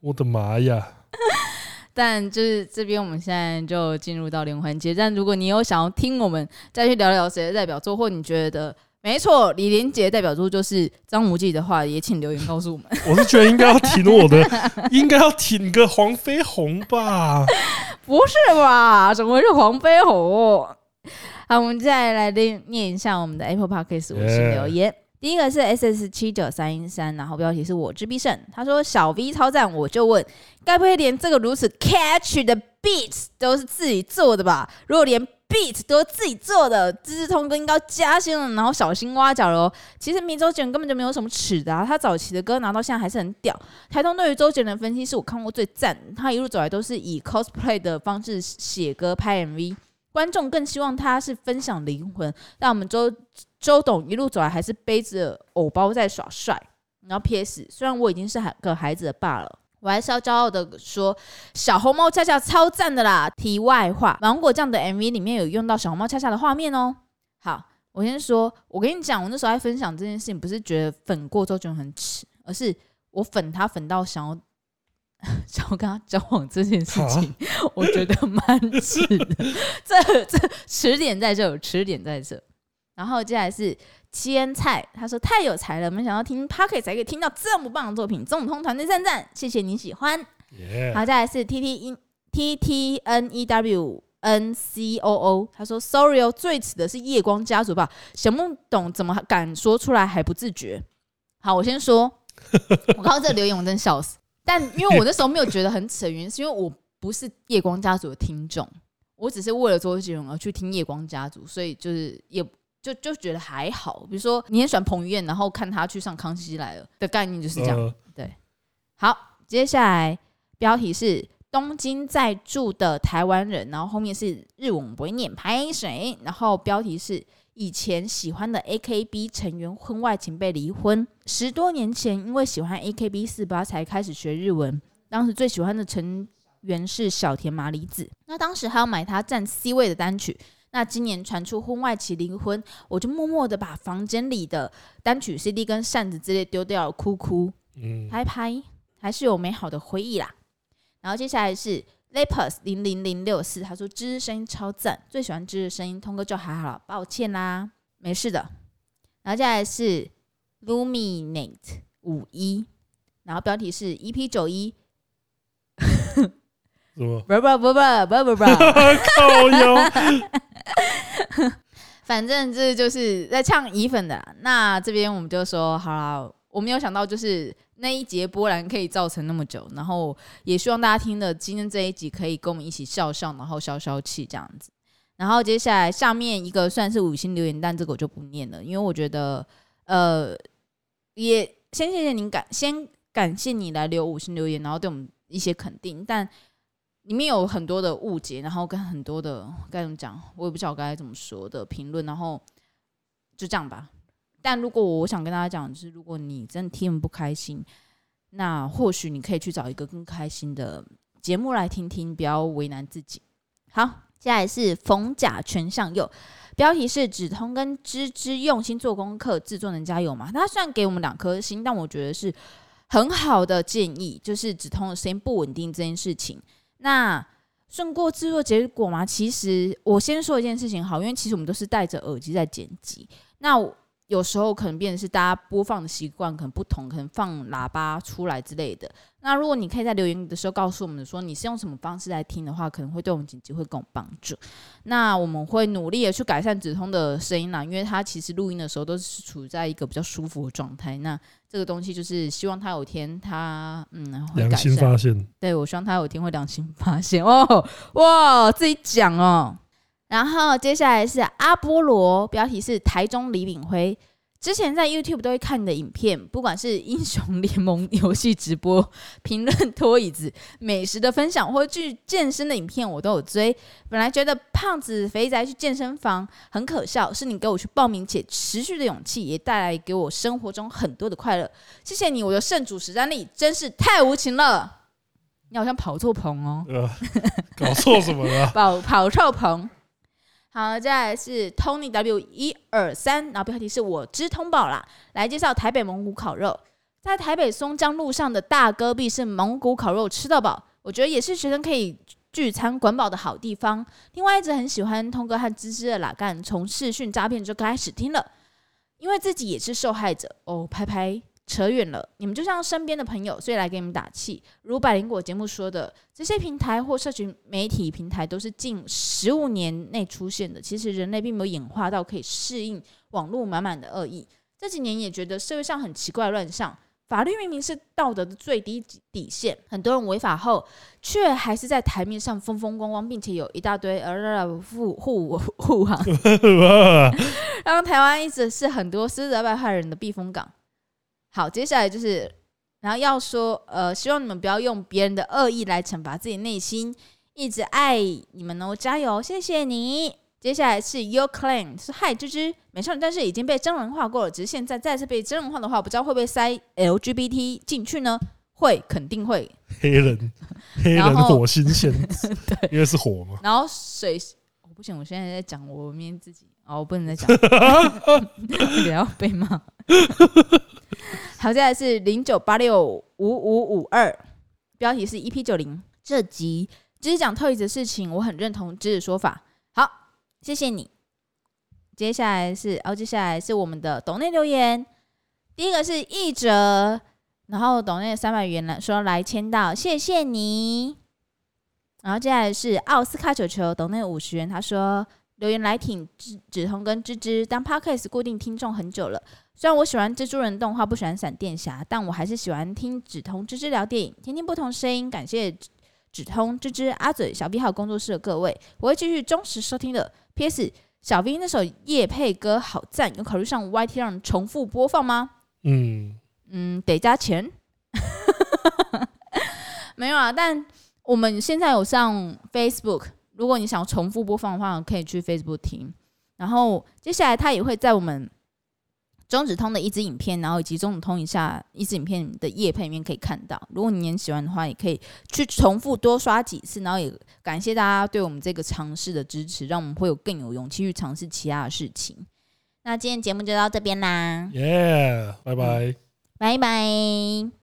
我的妈呀！但就是这边，我们现在就进入到连环节。但如果你有想要听我们再去聊聊谁的代表作，或你觉得。没错，李连杰代表作就是张无忌的话，也请留言告诉我们。我是觉得应该要挺我的，应该要挺个黄飞鸿吧？不是吧？怎么会是黄飞鸿？好，我们再来念念一下我们的 Apple Podcast 五星留言。第一个是 S S 七九三一三，然后标题是我之必胜。他说小 V 超赞，我就问，该不会连这个如此 catch 的 beats 都是自己做的吧？如果连 beat 都是自己做的，资治通哥应该加薪了，然后小心挖角了。其实迷周杰伦根本就没有什么尺的啊，他早期的歌拿到现在还是很屌。台东对于周杰伦的分析是我看过最赞，他一路走来都是以 cosplay 的方式写歌拍 MV，观众更希望他是分享灵魂。但我们周周董一路走来还是背着偶包在耍帅。然后 PS，虽然我已经是孩个孩子的爸了。我还是要骄傲的说，小红帽恰恰超赞的啦！题外话，芒果酱的 MV 里面有用到小红帽恰恰的画面哦。好，我先说，我跟你讲，我那时候在分享这件事情，不是觉得粉过之后觉得很耻，而是我粉他粉到想要 想要跟他交往这件事情，我觉得蛮耻的。这这耻点在这，耻点在这。然后接下来是七恩菜，他说太有才了，没想到听 Pocket 才可以听到这么棒的作品，总统团队赞赞，谢谢你喜欢。好，再来是 T T T T N E W。N C O O，他说：“Sorry 哦，最耻的是夜光家族吧？想不懂怎么敢说出来还不自觉。”好，我先说，我看到这个留言我真笑死。但因为我那时候没有觉得很扯的原因，是因为我不是夜光家族的听众，我只是为了周杰伦而去听夜光家族，所以就是也就就觉得还好。比如说你很喜欢彭于晏，然后看他去上《康熙来了》的概念就是这样。呃、对，好，接下来标题是。东京在住的台湾人，然后后面是日文不会念拍谁，然后标题是以前喜欢的 AKB 成员婚外情被离婚，十多年前因为喜欢 AKB 四八才开始学日文，当时最喜欢的成员是小田麻里子，那当时还要买他占 C 位的单曲，那今年传出婚外情离婚，我就默默的把房间里的单曲 CD 跟扇子之类丢掉了，哭哭，嗯，拍拍还是有美好的回忆啦。然后接下来是 Lepus 零零零六四，他说芝芝声音超赞，最喜欢芝芝声音，通哥就还好了，抱歉啦，没事的。然后接下来是 Luminate 五一，然后标题是 EP 九一，什么？不不不不不不不，靠腰，反正这就是在唱乙粉的。那这边我们就说好了，我没有想到就是。那一节波澜可以造成那么久，然后也希望大家听了今天这一集可以跟我们一起笑笑，然后消消气这样子。然后接下来下面一个算是五星留言，但这个我就不念了，因为我觉得呃，也先谢谢您感先感谢你来留五星留言，然后对我们一些肯定，但里面有很多的误解，然后跟很多的该怎么讲，我也不知道该怎么说的评论，然后就这样吧。但如果我想跟大家讲，就是如果你真的听不开心，那或许你可以去找一个更开心的节目来听听，不要为难自己。好，接下来是逢甲全向右，标题是止通跟芝芝用心做功课，制作能加油吗？他虽然给我们两颗星，但我觉得是很好的建议，就是止通的声音不稳定这件事情。那顺过制作结果吗？其实我先说一件事情好，因为其实我们都是戴着耳机在剪辑，那我。有时候可能变成是大家播放的习惯可能不同，可能放喇叭出来之类的。那如果你可以在留言的时候告诉我们说你是用什么方式来听的话，可能会对我们剪辑会更有帮助。那我们会努力的去改善指通的声音啦，因为它其实录音的时候都是处在一个比较舒服的状态。那这个东西就是希望他有一天他嗯会改善。良心发现。对，我希望他有一天会良心发现哦，哇，自己讲哦。然后接下来是阿波罗，标题是台中李炳辉。之前在 YouTube 都会看你的影片，不管是英雄联盟游戏直播、评论拖椅子、美食的分享，或去健身的影片，我都有追。本来觉得胖子肥宅去健身房很可笑，是你给我去报名且持续的勇气，也带来给我生活中很多的快乐。谢谢你，我的圣主实战力真是太无情了。你好像跑错棚哦，呃、搞错什么了？跑跑错棚。好，接下来是 Tony W 一二三，然后标题是我知通宝啦，来介绍台北蒙古烤肉，在台北松江路上的大戈壁是蒙古烤肉吃到饱，我觉得也是学生可以聚餐管饱的好地方。另外一直很喜欢通哥和芝芝的拉干，从视讯诈骗就开始听了，因为自己也是受害者哦，拍拍。扯远了，你们就像身边的朋友，所以来给你们打气。如百灵果节目说的，这些平台或社群媒体平台都是近十五年内出现的。其实人类并没有演化到可以适应网络满满的恶意。这几年也觉得社会上很奇怪乱象，法律明明是道德的最低底线，很多人违法后却还是在台面上风风光光，并且有一大堆呃护护护航，让台湾一直是很多狮子败坏人的避风港。好，接下来就是，然后要说，呃，希望你们不要用别人的恶意来惩罚自己内心，一直爱你们哦，加油，谢谢你。接下来是 Your Claim，是嗨芝芝，美少女战士已经被真人化过了，只是现在再次被真人化的话，不知道会不会塞 LGBT 进去呢？会，肯定会。黑人，黑人火星线，对，因为是火嘛。然后水，我不行，我现在在讲我明天自己。哦，我不能再讲，不要被骂。好，接下来是零九八六五五五二，标题是 EP 九零。这集只是讲 Toyz 的事情，我很认同芝的说法。好，谢谢你。接下来是，哦，接下来是我们的抖内留言。第一个是译哲，然后抖内三百元了，说来签到，谢谢你。然后接下来是奥斯卡球球，抖内五十元，他说留言来挺指指通跟芝芝当 Podcast 固定听众很久了。虽然我喜欢蜘蛛人动画，不喜欢闪电侠，但我还是喜欢听止通芝芝聊电影，听听不同声音。感谢止通芝芝阿嘴小 V 还有工作室的各位，我会继续忠实收听的。P.S. 小 V 那首夜配歌好赞，有考虑上 YT 让重复播放吗？嗯嗯，得加钱。没有啊，但。我们现在有上 Facebook，如果你想重复播放的话，可以去 Facebook 听。然后接下来他也会在我们中指通的一支影片，然后以及中指通一下一支影片的页配里面可以看到。如果你很喜欢的话，也可以去重复多刷几次。然后也感谢大家对我们这个尝试的支持，让我们会有更有勇气去尝试其他的事情。那今天节目就到这边啦，耶，拜拜，拜拜。